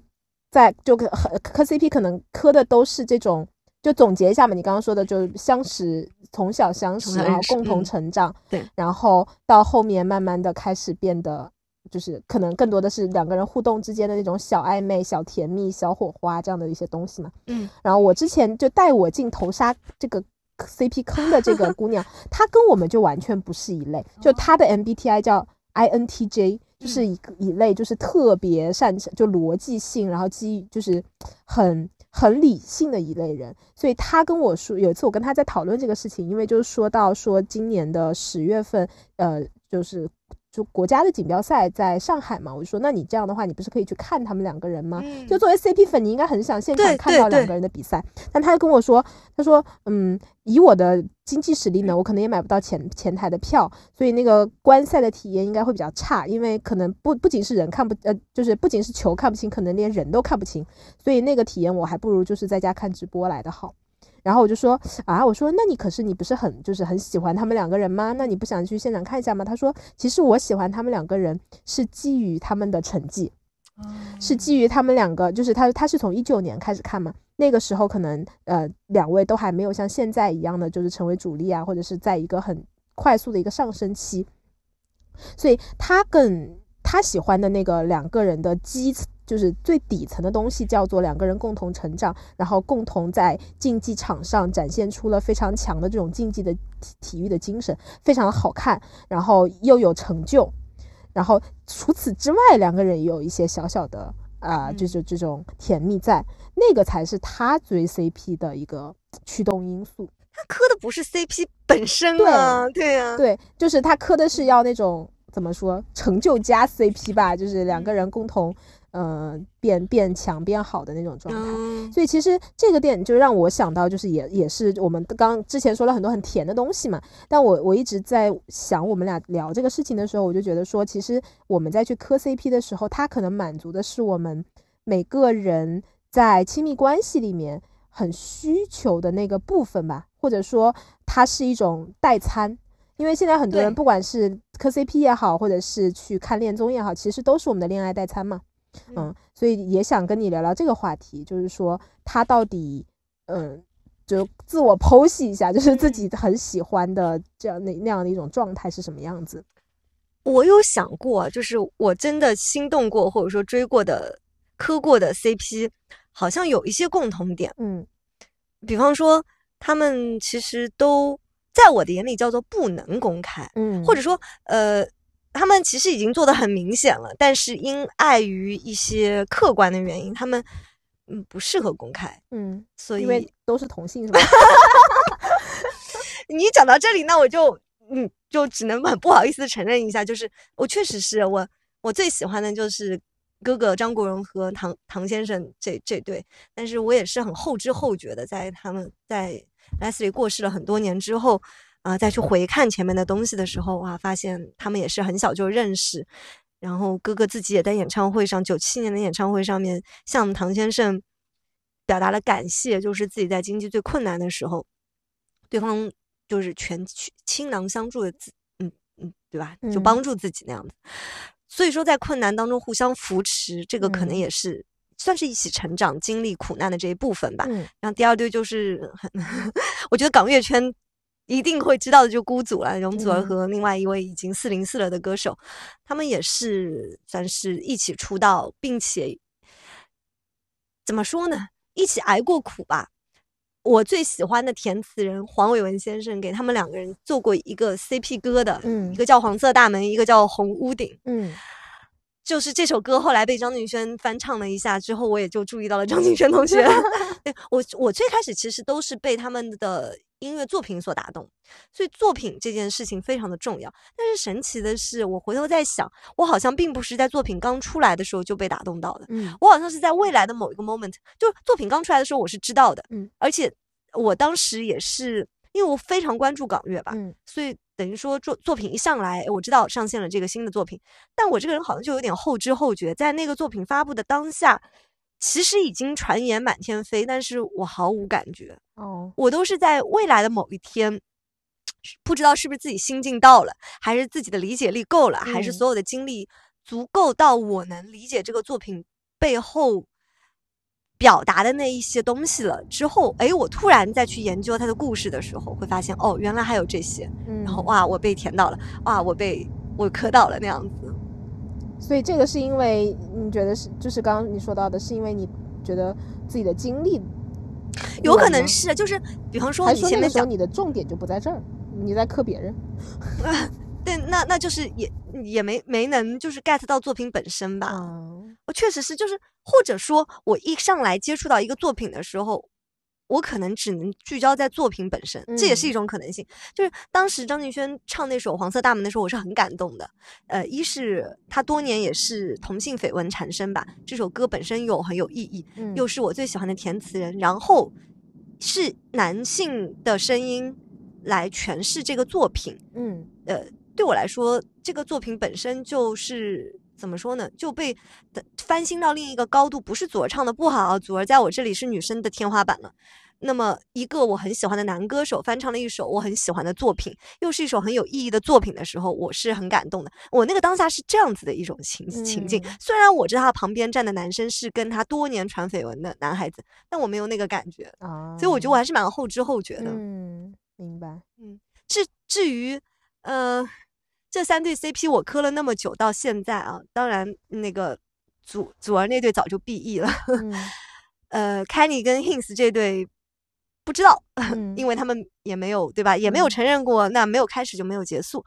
Speaker 2: 在就磕磕 CP 可能磕的都是这种，就总结一下嘛，你刚刚说的，就是相识，从小相识，然后共同
Speaker 1: 嗯
Speaker 2: 成长，
Speaker 1: 对，
Speaker 2: 然后到后面慢慢的开始变得。就是可能更多的是两个人互动之间的那种小暧昧、小甜蜜、小火花这样的一些东西嘛。
Speaker 1: 嗯，
Speaker 2: 然后我之前就带我进头沙这个 CP 坑的这个 姑娘，她跟我们就完全不是一类，就她的 MBTI 叫 INTJ，就是一个一类，就是特别擅长就逻辑性，然后基于就是很很理性的一类人。所以她跟我说，有一次我跟她在讨论这个事情，因为就是说到说今年的十月份，呃，就是。就国家的锦标赛在上海嘛，我就说那你这样的话，你不是可以去看他们两个人吗？
Speaker 1: 嗯
Speaker 2: 就作为 CP 粉，你应该很想现场看到两个人的比赛。但他就跟我说，他说，嗯，以我的经济实力呢，我可能也买不到前前台的票，所以那个观赛的体验应该会比较差，因为可能不不仅是人看不，呃，就是不仅是球看不清，可能连人都看不清，所以那个体验我还不如就是在家看直播来的好。然后我就说啊，我说那你可是你不是很就是很喜欢他们两个人吗？那你不想去现场看一下吗？他说其实我喜欢他们两个人是基于他们的成绩，是基于他们两个，就是他他是从一九年开始看嘛，那个时候可能呃两位都还没有像现在一样的就是成为主力啊，或者是在一个很快速的一个上升期，所以他跟他喜欢的那个两个人的基就是最底层的东西叫做两个人共同成长，然后共同在竞技场上展现出了非常强的这种竞技的体体育的精神，非常的好看，然后又有成就。然后除此之外，两个人也有一些小小的啊、
Speaker 1: 嗯
Speaker 2: 就是这种甜蜜在，那个才是他追 CP 的一个驱动因素。
Speaker 1: 他磕的不是 CP 本身啊，对呀、
Speaker 2: 对，就是他磕的是要那种怎么说成就加 CP 吧，就是两个人共同。呃，变变强变好的那种状态，所以其实这个点就让我想到，就是也也是我们刚之前说了很多很甜的东西嘛。但我我一直在想，我们俩聊这个事情的时候，我就觉得说，其实我们在去磕 CP 的时候，它可能满足的是我们每个人在亲密关系里面很需求的那个部分吧，或者说它是一种代餐。因为现在很多人不管是磕 CP 也好，或者是去看恋综也好，其实都是我们的恋爱代餐嘛。嗯，所以也想跟你聊聊这个话题，就是说他到底，嗯，就自我剖析一下，就是自己很喜欢的这样那那样的一种状态是什么样子。
Speaker 1: 我有想过，就是我真的心动过或者说追过的、磕过的 CP，好像有一些共同点。
Speaker 2: 嗯，
Speaker 1: 比方说他们其实都在我的眼里叫做不能公开。
Speaker 2: 嗯，
Speaker 1: 或者说呃。他们其实已经做的很明显了，但是因碍于一些客观的原因，他们嗯不适合公开，
Speaker 2: 嗯，
Speaker 1: 所以
Speaker 2: 因为都是同性是吧？
Speaker 1: 你讲到这里，那我就嗯就只能很不好意思承认一下，就是我确实是我我最喜欢的就是哥哥张国荣和唐唐先生这这对，但是我也是很后知后觉的，在他们在 Leslie 过世了很多年之后。啊，再去回看前面的东西的时候啊，发现他们也是很小就认识，然后哥哥自己也在演唱会上，九七年的演唱会上面向唐先生表达了感谢，就是自己在经济最困难的时候，对方就是全倾囊相助的自，嗯嗯，对吧？就帮助自己那样子。所以说，在困难当中互相扶持，这个可能也是算是一起成长、经历苦难的这一部分吧。然后第二对就是很，我觉得港乐圈。一定会知道的，就孤祖了，容祖儿和另外一位已经四零四了的歌手，他们也是算是一起出道，并且怎么说呢，一起挨过苦吧。我最喜欢的填词人黄伟文先生给他们两个人做过一个 CP 歌的，
Speaker 2: 嗯，
Speaker 1: 一个叫《黄色大门》，一个叫《红屋顶》，
Speaker 2: 嗯，
Speaker 1: 就是这首歌后来被张敬轩翻唱了一下之后，我也就注意到了张敬轩同学。对我，我最开始其实都是被他们的。音乐作品所打动，所以作品这件事情非常的重要。但是神奇的是，我回头在想，我好像并不是在作品刚出来的时候就被打动到的。
Speaker 2: 嗯，
Speaker 1: 我好像是在未来的某一个 moment，就是作品刚出来的时候我是知道的。
Speaker 2: 嗯，
Speaker 1: 而且我当时也是因为我非常关注港乐吧，
Speaker 2: 嗯，
Speaker 1: 所以等于说作作品一上来，我知道上线了这个新的作品，但我这个人好像就有点后知后觉，在那个作品发布的当下。其实已经传言满天飞，但是我毫无感觉
Speaker 2: 哦。
Speaker 1: 我都是在未来的某一天，不知道是不是自己心境到了，还是自己的理解力够了，还是所有的经历足够到我能理解这个作品背后表达的那一些东西了之后，哎，我突然再去研究他的故事的时候，会发现哦，原来还有这些。然后哇，我被甜到了，哇，我被我磕到了那样子。
Speaker 2: 所以这个是因为你觉得是，就是刚刚你说到的，是因为你觉得自己的经历，
Speaker 1: 有可能是，就是比方说，你前面
Speaker 2: 讲你的重点就不在这儿，你在磕别人，
Speaker 1: 对，那那就是也也没没能就是 get 到作品本身吧。我确实是，就是或者说我一上来接触到一个作品的时候。我可能只能聚焦在作品本身，这也是一种可能性。就是当时张敬轩唱那首《黄色大门》的时候，我是很感动的。呃，一是他多年也是同性绯闻缠身吧，这首歌本身有很有意义，又是我最喜欢的填词人，然后是男性的声音来诠释这个作品。
Speaker 2: 嗯，
Speaker 1: 呃，对我来说，这个作品本身就是。怎么说呢？就被翻新到另一个高度。不是祖儿唱的不好，祖儿在我这里是女生的天花板了。那么，一个我很喜欢的男歌手翻唱了一首我很喜欢的作品，又是一首很有意义的作品的时候，我是很感动的。我那个当下是这样子的一种情情境。虽然我知道他旁边站的男生是跟他多年传绯闻的男孩子，但我没有那个感觉啊。所以我觉得我还是蛮后知后觉的。
Speaker 2: 嗯，明白。
Speaker 1: 嗯，至至于，呃。这三对 CP 我磕了那么久，到现在啊，当然那个祖祖儿那对早就 BE 了。呃，Kenny 跟 Hinks 这对不知道，因为他们也没有对吧，也没有承认过，那没有开始就没有结束。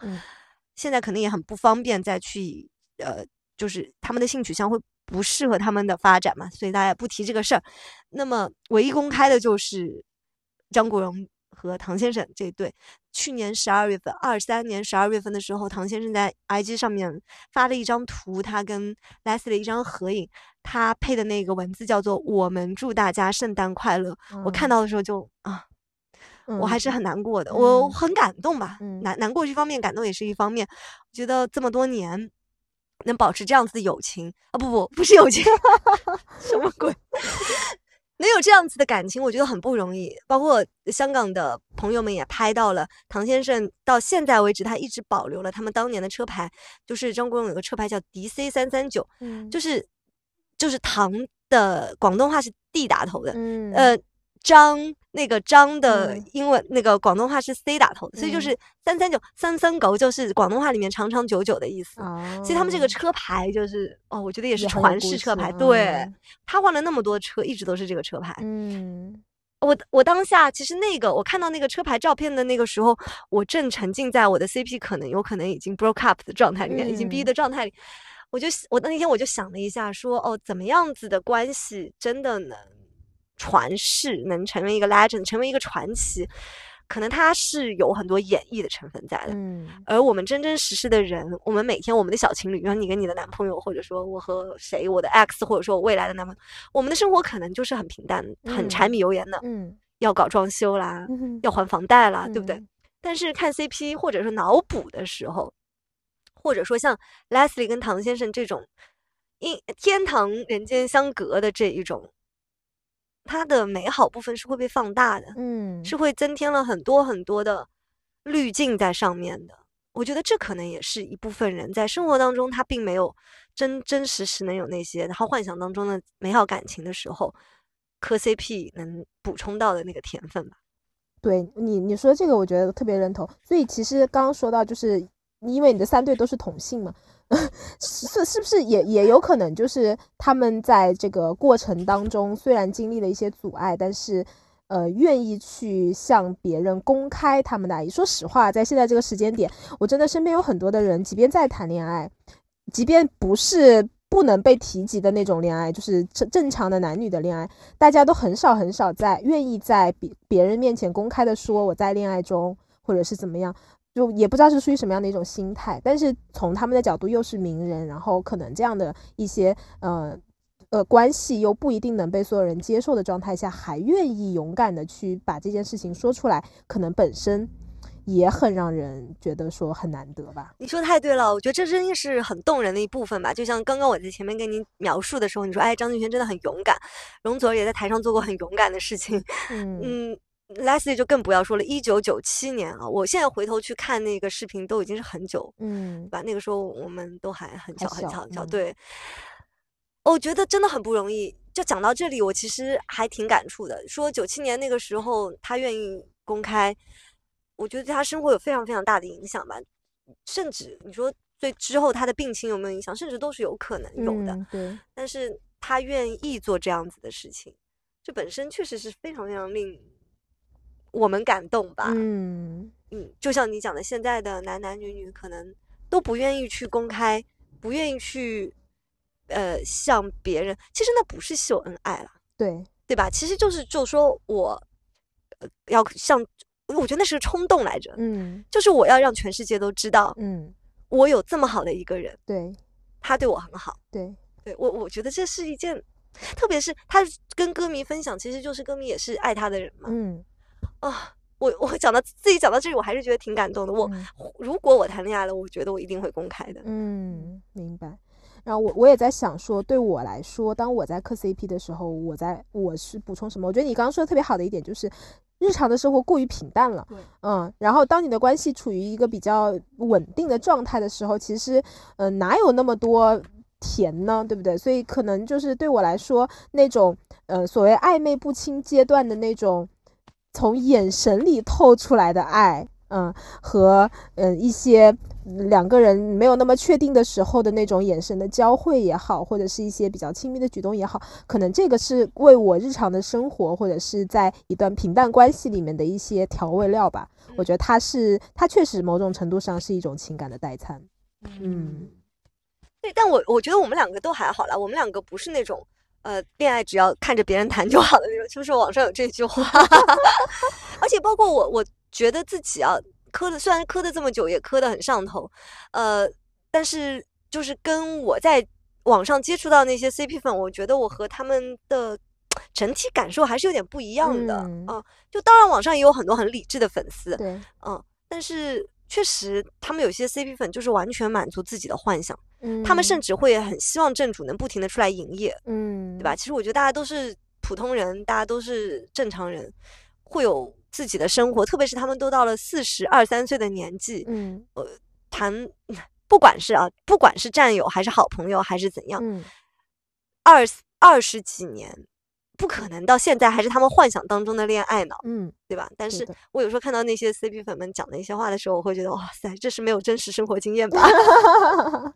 Speaker 1: 现在肯定也很不方便再去呃，就是他们的性取向会不适合他们的发展嘛，所以大家不提这个事儿。那么唯一公开的就是张国荣。和唐先生这对，去年十二月份，二三年十二月份的时候，唐先生在 IG 上面发了一张图，他跟 Leslie 的一张合影，他配的那个文字叫做“我们祝大家圣诞快乐”。我看到的时候就啊，我还是很难过的，我很感动吧，难难过一方面，感动也是一方面。我觉得这么多年能保持这样子的友情啊，不不不是友情，什么鬼？能有这样子的感情，我觉得很不容易。包括香港的朋友们也拍到了唐先生，到现在为止，他一直保留了他们当年的车牌，就是张国荣有个车牌叫 DC 三三九，嗯，就是就是唐的广东话是 D 打头的，嗯，呃。张那个张的英文那个广东话是 C 打头的，所以就是三三九三三狗就是广东话里面长长久久的意思。所以他们这个车牌就是哦，我觉得也是传世车牌。对他换了那么多车，一直都是这个车牌。嗯，我我当下其实那个我看到那个车牌照片的那个时候，我正沉浸在我的 CP 可能有可能已经 broke up 的状态里面，已经逼的状态里。我就我那天我就想了一下，说哦，怎么样子的关系真的能。传世能成为一个 legend，成为一个传奇，可能它是有很多演绎的成分在的。嗯，而我们真真实实的人，我们每天我们的小情侣，比如你跟你的男朋友，或者说我和谁，我的 x，或者说我未来的男朋友，我们的生活可能就是很平淡、很柴米油盐的。嗯，要搞装修啦，要还房贷啦，对不对？但是看 CP 或者说脑补的时候，或者说像 Leslie 跟唐先生这种，因天堂人间相隔的这一种。它的美好部分是会被放大的，嗯，是会增添了很多很多的滤镜在上面的。我觉得这可能也是一部分人在生活当中，他并没有真真实实能有那些然后幻想当中的美好感情的时候，磕 CP 能补充到的那个甜分吧。
Speaker 2: 对你你说这个，我觉得特别认同。所以其实刚刚说到，就是因为你的三对都是同性嘛。是是不是也也有可能，就是他们在这个过程当中，虽然经历了一些阻碍，但是呃，愿意去向别人公开他们的爱意。说实话，在现在这个时间点，我真的身边有很多的人，即便在谈恋爱，即便不是不能被提及的那种恋爱，就是正正常的男女的恋爱，大家都很少很少在愿意在别别人面前公开的说我在恋爱中，或者是怎么样。就也不知道是出于什么样的一种心态，但是从他们的角度又是名人，然后可能这样的一些呃呃关系又不一定能被所有人接受的状态下，还愿意勇敢的去把这件事情说出来，可能本身也很让人觉得说很难得吧。
Speaker 1: 你说太对了，我觉得这真的是很动人的一部分吧。就像刚刚我在前面跟你描述的时候，你说哎，张敬轩真的很勇敢，容祖儿也在台上做过很勇敢的事情，嗯。Leslie 就更不要说了，一九九七年啊，我现在回头去看那个视频，都已经是很久，嗯，吧？那个时候我们都还很小很小很小，对。我觉得真的很不容易。就讲到这里，我其实还挺感触的。说九七年那个时候他愿意公开，我觉得对他生活有非常非常大的影响吧。甚至你说对之后他的病情有没有影响，甚至都是有可能有的。
Speaker 2: 对。
Speaker 1: 但是他愿意做这样子的事情，这本身确实是非常非常令。我们感动吧，嗯嗯，就像你讲的，现在的男男女女可能都不愿意去公开，不愿意去，呃，向别人。其实那不是秀恩爱了，
Speaker 2: 对
Speaker 1: 对吧？其实就是就说我要向，我觉得那是冲动来着，嗯，就是我要让全世界都知道，嗯，我有这么好的一个人，
Speaker 2: 对，
Speaker 1: 他对我很好，
Speaker 2: 对，
Speaker 1: 对我我觉得这是一件，特别是他跟歌迷分享，其实就是歌迷也是爱他的人嘛，嗯。啊，我我讲到自己讲到这里，我还是觉得挺感动的。我如果我谈恋爱了，我觉得我一定会公开的。
Speaker 2: 嗯，明白。然后我我也在想说，对我来说，当我在磕 CP 的时候，我在我是补充什么？我觉得你刚刚说的特别好的一点就是，日常的生活过于平淡了。嗯。然后当你的关系处于一个比较稳定的状态的时候，其实嗯，哪有那么多甜呢？对不对？所以可能就是对我来说，那种呃所谓暧昧不清阶段的那种。从眼神里透出来的爱，嗯，和嗯一些两个人没有那么确定的时候的那种眼神的交汇也好，或者是一些比较亲密的举动也好，可能这个是为我日常的生活或者是在一段平淡关系里面的一些调味料吧。我觉得它是，它确实某种程度上是一种情感的代餐。嗯，
Speaker 1: 对，但我我觉得我们两个都还好啦，我们两个不是那种呃，恋爱只要看着别人谈就好了那种，就是网上有这句话。而且包括我，我觉得自己啊，磕的虽然磕的这么久，也磕的很上头，呃，但是就是跟我在网上接触到那些 CP 粉，我觉得我和他们的整体感受还是有点不一样的啊。就当然网上也有很多很理智的粉丝，
Speaker 2: 对，
Speaker 1: 嗯，但是。确实，他们有些 CP 粉就是完全满足自己的幻想，他们甚至会很希望正主能不停的出来营业，嗯，对吧？其实我觉得大家都是普通人，大家都是正常人，会有自己的生活，特别是他们都到了四十二三岁的年纪，嗯，呃，谈不管是啊，不管是战友还是好朋友还是怎样，二二十几年。不可能到现在还是他们幻想当中的恋爱呢，嗯，对吧？但是我有时候看到那些 CP 粉们讲的一些话的时候，我会觉得哇塞，这是没有真实生活经验吧？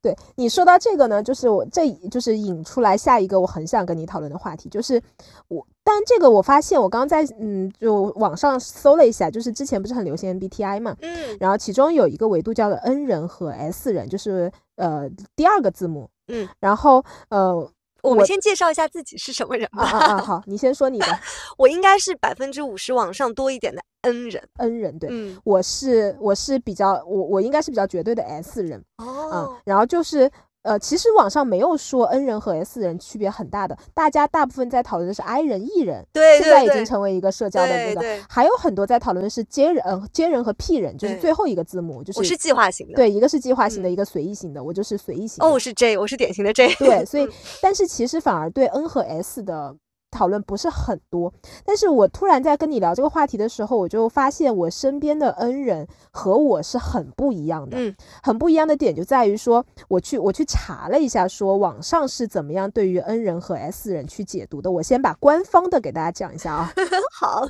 Speaker 2: 对你说到这个呢，就是我这就是引出来下一个我很想跟你讨论的话题，就是我，但这个我发现我刚刚在嗯就网上搜了一下，就是之前不是很流行 MBTI 嘛，嗯，然后其中有一个维度叫做 N 人和 S 人，就是呃第二个字母，嗯，然后呃。
Speaker 1: 我们先介绍一下自己是什么人吧。
Speaker 2: 啊啊，好，你先说你的。
Speaker 1: 我应该是百分之五十往上多一点的 N 人
Speaker 2: ，N 人对，嗯，我是我是比较我我应该是比较绝对的 S 人哦，嗯，然后就是。呃，其实网上没有说 N 人和 S 人区别很大的，大家大部分在讨论的是 I 人、E 人，
Speaker 1: 对，
Speaker 2: 现在已经成为一个社交的那个，还有很多在讨论的是 J 人、J 人和 P 人，就是最后一个字母，就是
Speaker 1: 我是计划型的，
Speaker 2: 对，一个是计划型的，一个随意型的，我就是随意型。
Speaker 1: 哦，我是 J，我是典型的 J。
Speaker 2: 对，所以，但是其实反而对 N 和 S 的。讨论不是很多，但是我突然在跟你聊这个话题的时候，我就发现我身边的恩人和我是很不一样的，嗯，很不一样的点就在于说，我去我去查了一下，说网上是怎么样对于恩人和 S 人去解读的，我先把官方的给大家讲一下啊，
Speaker 1: 好。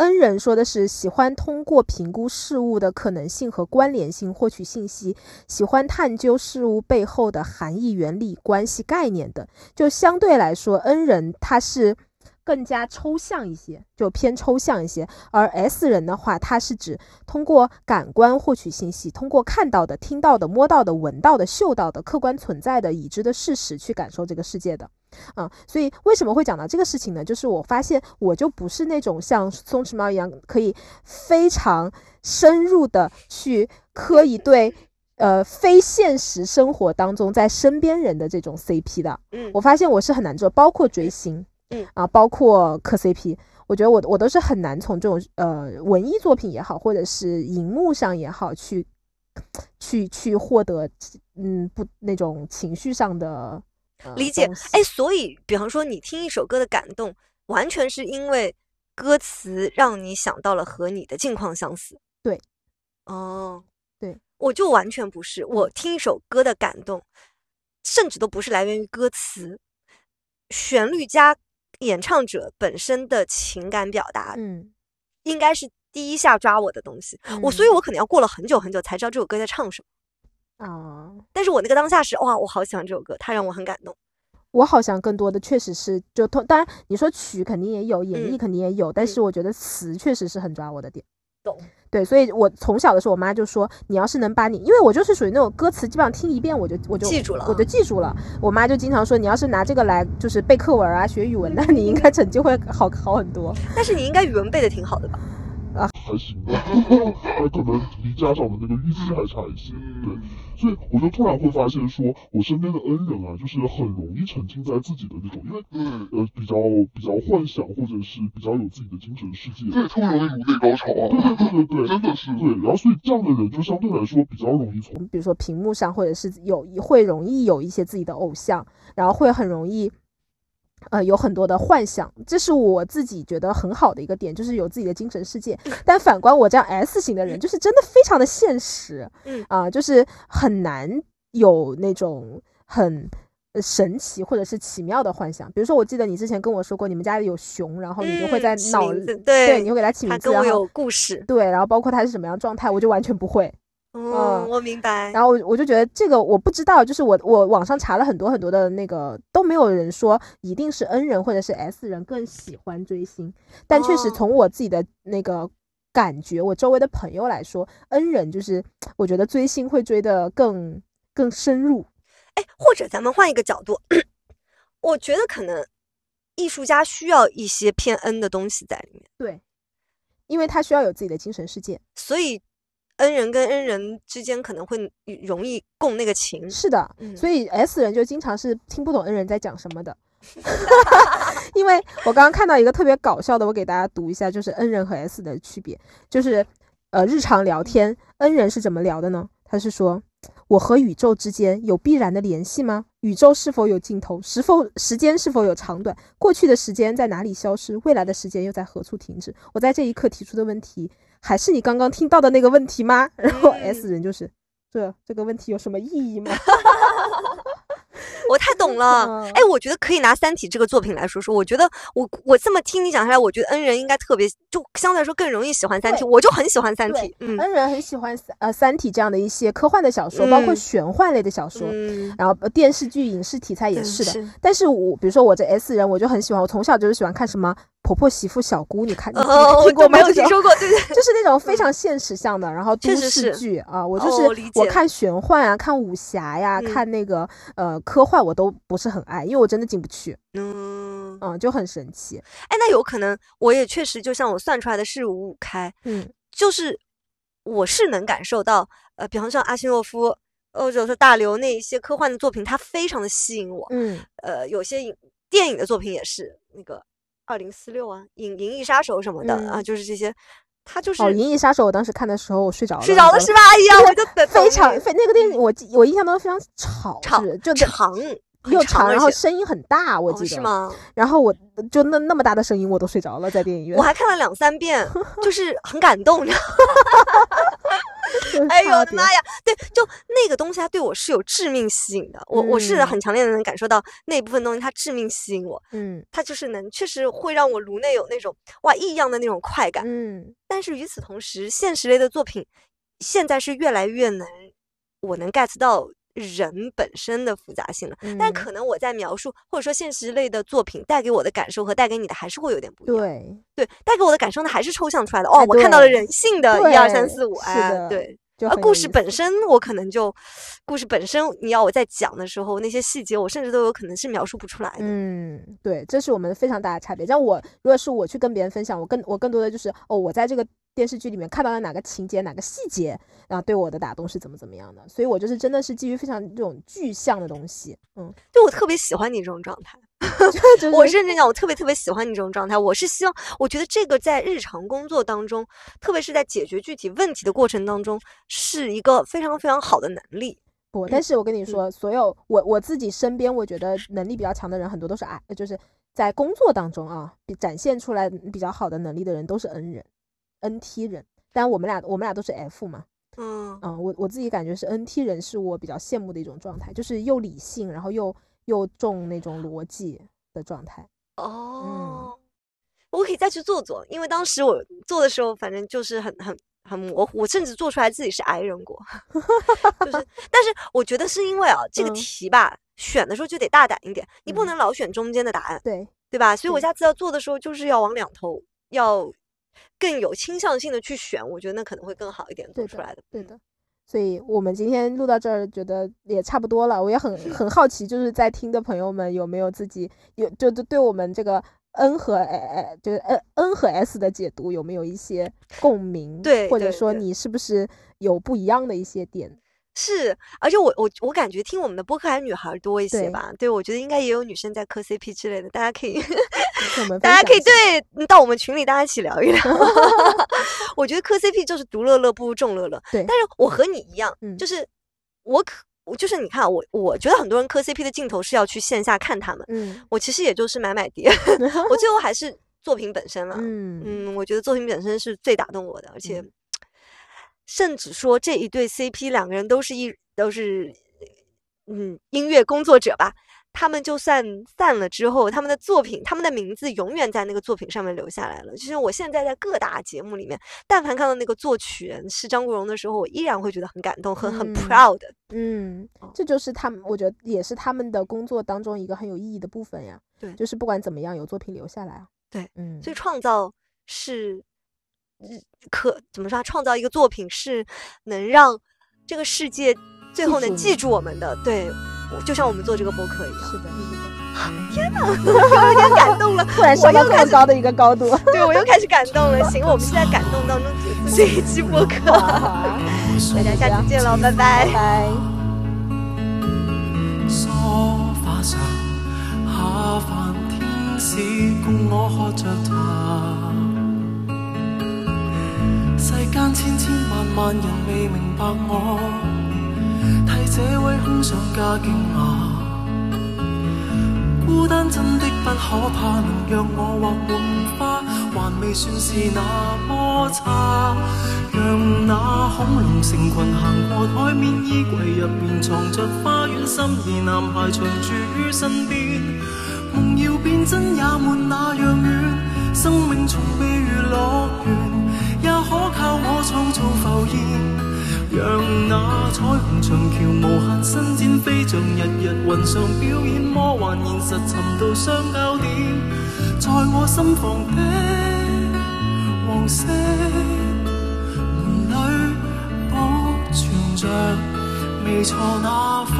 Speaker 2: N 人说的是喜欢通过评估事物的可能性和关联性获取信息，喜欢探究事物背后的含义、原理、关系、概念等。就相对来说，N 人他是。更加抽象一些，就偏抽象一些。而 S 人的话，他是指通过感官获取信息，通过看到的、听到的、摸到的、闻到的、嗅到的客观存在的已知的事实去感受这个世界的。啊，所以为什么会讲到这个事情呢？就是我发现我就不是那种像松弛猫一样可以非常深入的去磕一对呃非现实生活当中在身边人的这种 CP 的。嗯，我发现我是很难做，包括追星。嗯啊，包括磕 CP，我觉得我我都是很难从这种呃文艺作品也好，或者是荧幕上也好，去去去获得嗯不那种情绪上的
Speaker 1: 理解。哎，所以比方说你听一首歌的感动，完全是因为歌词让你想到了和你的境况相似。
Speaker 2: 对，
Speaker 1: 哦，
Speaker 2: 对，
Speaker 1: 我就完全不是，我听一首歌的感动，甚至都不是来源于歌词，旋律加。演唱者本身的情感表达，嗯，应该是第一下抓我的东西。我，所以我可能要过了很久很久才知道这首歌在唱什么。啊，但是我那个当下是哇，我好喜欢这首歌，它让我很感动。
Speaker 2: 我好像更多的确实是就通，当然你说曲肯定也有，演绎肯定也有，但是我觉得词确实是很抓我的点。
Speaker 1: 懂。
Speaker 2: 对，所以我从小的时候，我妈就说，你要是能把你，因为我就是属于那种歌词，基本上听一遍我就我就
Speaker 1: 记住了，
Speaker 2: 我就记住了。我妈就经常说，你要是拿这个来就是背课文啊、学语文，那你应该成绩会好好很多。
Speaker 1: 但是你应该语文背的挺好的吧？
Speaker 3: 啊，还行吧，还可能离家长的那个预期还差一些，对。所以我就突然会发现，说我身边的恩人啊，就是很容易沉浸在自己的那种，因为呃比较比较幻想，或者是比较有自己的精神世界，
Speaker 4: 对，特别容易颅内高潮啊，
Speaker 3: 对对对对对，
Speaker 4: 真的是
Speaker 3: 对。然后所以这样的人就相对来说比较容易从，
Speaker 2: 比如说屏幕上，或者是有会容易有一些自己的偶像，然后会很容易。呃，有很多的幻想，这是我自己觉得很好的一个点，就是有自己的精神世界。但反观我这样 S 型的人，就是真的非常的现实，嗯啊，就是很难有那种很神奇或者是奇妙的幻想。比如说，我记得你之前跟我说过，你们家里有熊，然后你就会在脑
Speaker 1: 对，
Speaker 2: 你会给它起名字，
Speaker 1: 然后有故事，
Speaker 2: 对，然后包括它是什么样状态，我就完全不会。
Speaker 1: 嗯，我明白。
Speaker 2: 然后我我就觉得这个我不知道，就是我我网上查了很多很多的那个，都没有人说一定是 N 人或者是 S 人更喜欢追星，但确实从我自己的那个感觉，我周围的朋友来说，N 人就是我觉得追星会追的更更深入。
Speaker 1: 哎，或者咱们换一个角度，我觉得可能艺术家需要一些偏 N 的东西在里面，
Speaker 2: 对，因为他需要有自己的精神世界。
Speaker 1: 所以 N 人跟 N 人之间可能会容易共那个情。
Speaker 2: 是的，
Speaker 1: 嗯
Speaker 2: 所以 S 人就经常是听不懂 N 人在讲什么的。因为我刚刚看到一个特别搞笑的，我给大家读一下，就是 N 人和 S 的区别，就是呃日常聊天，N 人是怎么聊的呢？他是说，我和宇宙之间有必然的联系吗？宇宙是否有尽头？是否时间是否有长短？过去的时间在哪里消失？未来的时间又在何处停止？我在这一刻提出的问题，还是你刚刚听到的那个问题吗？然后
Speaker 1: 嗯
Speaker 2: S 人就是，这这个问题有什么意义吗？
Speaker 1: 我太懂了，
Speaker 2: 嗯
Speaker 1: 哎，我觉得可以拿《三体》这个作品来说说。我觉得我我这么听你讲下来，我觉得恩人应该特别，就相对来说更容易喜欢《三体》，我就很喜欢《三体》。嗯
Speaker 2: N 人很喜欢呃《三体》这样的一些科幻的小说，包括
Speaker 1: 嗯
Speaker 2: 玄幻类的小说，
Speaker 1: 嗯，
Speaker 2: 然后呃电视剧、影视题材也是的。但是我比如说我这 S 人，我就很喜欢，我从小就是喜欢看什么婆婆媳妇小姑，你看你听过吗？
Speaker 1: 没有听说过，对对。
Speaker 2: 就是那种非常现实向的，然后都市剧啊，我就是我看玄幻啊，看武侠呀，
Speaker 1: 嗯
Speaker 2: 看那个呃科幻，我都不是很爱，因为我真的进不去，
Speaker 1: 嗯，
Speaker 2: 嗯，就很神奇，
Speaker 1: 哎，那有可能我也确实就像我算出来的是五五开，
Speaker 2: 嗯
Speaker 1: 就是我是能感受到，呃，比方说阿西诺夫，或者说大刘那一些科幻的作品，它非常的吸引我。
Speaker 2: 嗯
Speaker 1: 呃，有些影电影的作品也是那个二零四六啊，银银翼杀手什么的、啊，
Speaker 2: 嗯
Speaker 1: 就是这些，他就是
Speaker 2: 哦，《银翼杀手》我当时看的时候我睡着了，
Speaker 1: 睡着了
Speaker 2: 你知道
Speaker 1: 是吧？哎呀，我就等
Speaker 2: 非常非那个电影，我记我印象当中非常吵，
Speaker 1: 吵
Speaker 2: 就
Speaker 1: 长，
Speaker 2: 又长，
Speaker 1: 长
Speaker 2: 然后声音很大，我
Speaker 1: 哦
Speaker 2: 记得。
Speaker 1: 是吗？
Speaker 2: 然后我就那那么大的声音我都睡着了，在电影院
Speaker 1: 我。还看了两三遍，就是很感动。哎呦我的妈呀！对，就那个东西，它对我是有致命吸引的。我我是
Speaker 2: 嗯
Speaker 1: 很强烈的能感受到那部分东西，它致命吸引我。
Speaker 2: 嗯
Speaker 1: 它就是能，确实会让我颅内有那种哇异样的那种快感。
Speaker 2: 嗯
Speaker 1: 但是与此同时，现实类的作品现在是越来越能，我能 get 到人本身的复杂性了。但
Speaker 2: 嗯
Speaker 1: 可能我在描述或者说现实类的作品带给我的感受和带给你的还是会有点不一样。
Speaker 2: 对
Speaker 1: 对，带给我的感受呢还是抽象出来的。
Speaker 2: 哎
Speaker 1: 哦，我看到了人性的一二三四五，
Speaker 2: 是
Speaker 1: 哎，
Speaker 2: 的
Speaker 1: 对。
Speaker 2: 就
Speaker 1: 而故事本身，我可能就，故事本身，你要我在讲的时候，那些细节，我甚至都有可能是描述不出来的。
Speaker 2: 嗯，对，这是我们非常大的差别。像我，如果是我去跟别人分享，我更我更多的就是哦，我在这个电视剧里面看到了哪个情节、哪个细节，然后对我的打动是怎么怎么样的。所以我就是真的是基于非常这种具象的东西，嗯，
Speaker 1: 对我特别喜欢你这种状态。
Speaker 2: 就是
Speaker 1: 我认真讲，我特别特别喜欢你这种状态。我是希望，我觉得这个在日常工作当中，特别是在解决具体问题的过程当中，是一个非常非常好的能力。
Speaker 2: 不，但是我跟你
Speaker 1: 嗯
Speaker 2: 说，所有我我自己身边，我觉得能力比较强的人，很多都是 I，就是在工作当中啊，展现出来比较好的能力的人都是恩人，NT 人。但我们俩我们俩都是 F 嘛，
Speaker 1: 嗯
Speaker 2: 嗯，我我自己感觉是 NT 人是我比较羡慕的一种状态，就是又理性，然后又又重那种逻辑的状态。
Speaker 1: 哦，我可以再去做做，因为当时我做的时候，反正就是很很很模糊，我甚至做出来自己是 I 人过，就是，但是我觉得是因为啊，这个
Speaker 2: 嗯
Speaker 1: 题吧，选的时候就得大胆一点，你不
Speaker 2: 嗯
Speaker 1: 能老选中间的答案，
Speaker 2: 对，
Speaker 1: 对吧？所以我下次要做的时候，就是要往两头，要更有倾向性的去选，我觉得那可能会更好一点做出来的。
Speaker 2: 对的。所以我们今天录到这儿，觉得也差不多了。我也很 很好奇，就是在听的朋友们有没有自己有就就对我们这个 N 和 A 就是 N N 和 S 的解读有没有一些共鸣？
Speaker 1: 对
Speaker 2: 或者说你是不是有不一样的一些点？
Speaker 1: 是，而且我我我感觉听我们的播客还是女孩儿多一些吧。对，我觉得应该也有女生在磕 CP 之类的，大家可以 大家可以对嗯到我们群里大家一起聊一聊。我觉得磕 CP 就是独乐乐不如众乐乐。
Speaker 2: 对
Speaker 1: 但是我和你一样，
Speaker 2: 嗯
Speaker 1: 就是我可我就是你看我我觉得很多人磕 CP 的镜头是要去线下看他们，
Speaker 2: 嗯
Speaker 1: 我其实也就是买买 碟，我最后还是作品本身了。
Speaker 2: 嗯
Speaker 1: 嗯，我觉得作品本身是最打动我的，而且
Speaker 2: 嗯
Speaker 1: 甚至说这一对 CP 两个人都是一都是嗯音乐工作者吧。他们就算散了之后，他们的作品，他们的名字永远在那个作品上面留下来了。就是我现在在各大节目里面，但凡看到那个作曲人是张国荣的时候，我依然会觉得很感动，很很
Speaker 2: 嗯
Speaker 1: proud。
Speaker 2: 嗯
Speaker 1: 哦，
Speaker 2: 这就是他们，我觉得也是他们的工作当中一个很有意义的部分呀。
Speaker 1: 对
Speaker 2: 就是不管怎么样，有作品留下来啊。
Speaker 1: 对，
Speaker 2: 嗯，
Speaker 1: 所以创造是日可怎么说啊？创造一个作品是能让这个世界最后能
Speaker 2: 记住
Speaker 1: 我们的。对，就像我们做这个播客一样。
Speaker 2: 是的，是的。
Speaker 1: 天哪，我有点感动了，
Speaker 2: 突然升到这么高的一个高度，
Speaker 1: 对我又开始感动了。行，我们现在感动当中结束这一期播客，大家下次见喽，拜拜。
Speaker 2: 拜
Speaker 4: 上下凡天使共我喝着茶，世间千千万萬人未明白我，替這位空想加驚訝。孤單真的不可怕，能让我画满花，還未算是那麼差。讓那恐龍成群行過台面，衣櫃入面藏着花園，心儀男孩常住于身邊。夢要變真也沒那樣遠，生命從未如樂園，也可靠我創造浮現。讓那彩虹長橋無限伸展，飛像日日雲上表演，魔幻現實尋到相交點，在我心房的黃色門裏保存着未錯那顆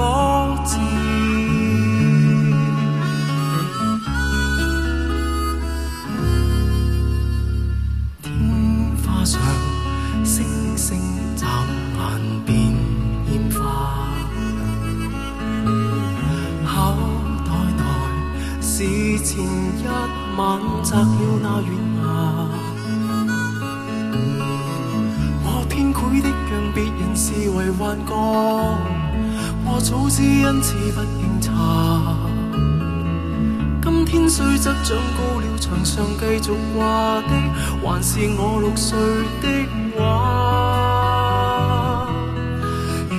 Speaker 4: 星星眨眼变烟花。口袋内是前一晚摘了那月牙。我天溃的让别人视为幻觉我早知因此不应查天水則長高了，牆上繼續掛的還是我六歲的畫。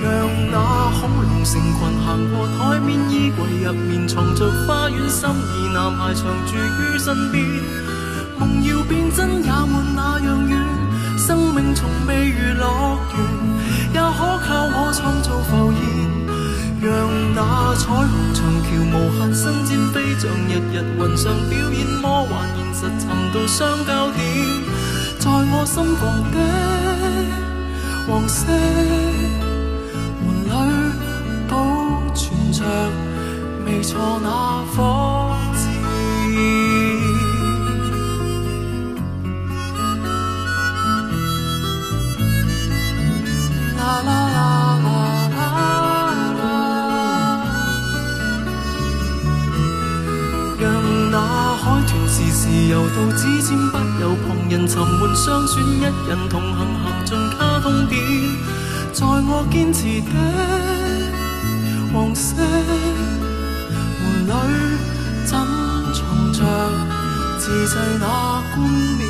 Speaker 4: 讓那恐龍成群行過台面，衣櫃入面藏着花園，心儀男孩常駐於身邊。夢要變真也沒那樣遠，生命從未如樂園，也可靠。让那彩虹长桥无限伸展，飛像日日云上表演，魔幻现实寻到相交点，在我心房的黄色门里。保存着未錯那顆痣。啦啦啦啦自由到指尖，不由旁人沉闷相选，一人同行行进卡通片，在我坚持的。黄色门里珍藏着自制那冠冕，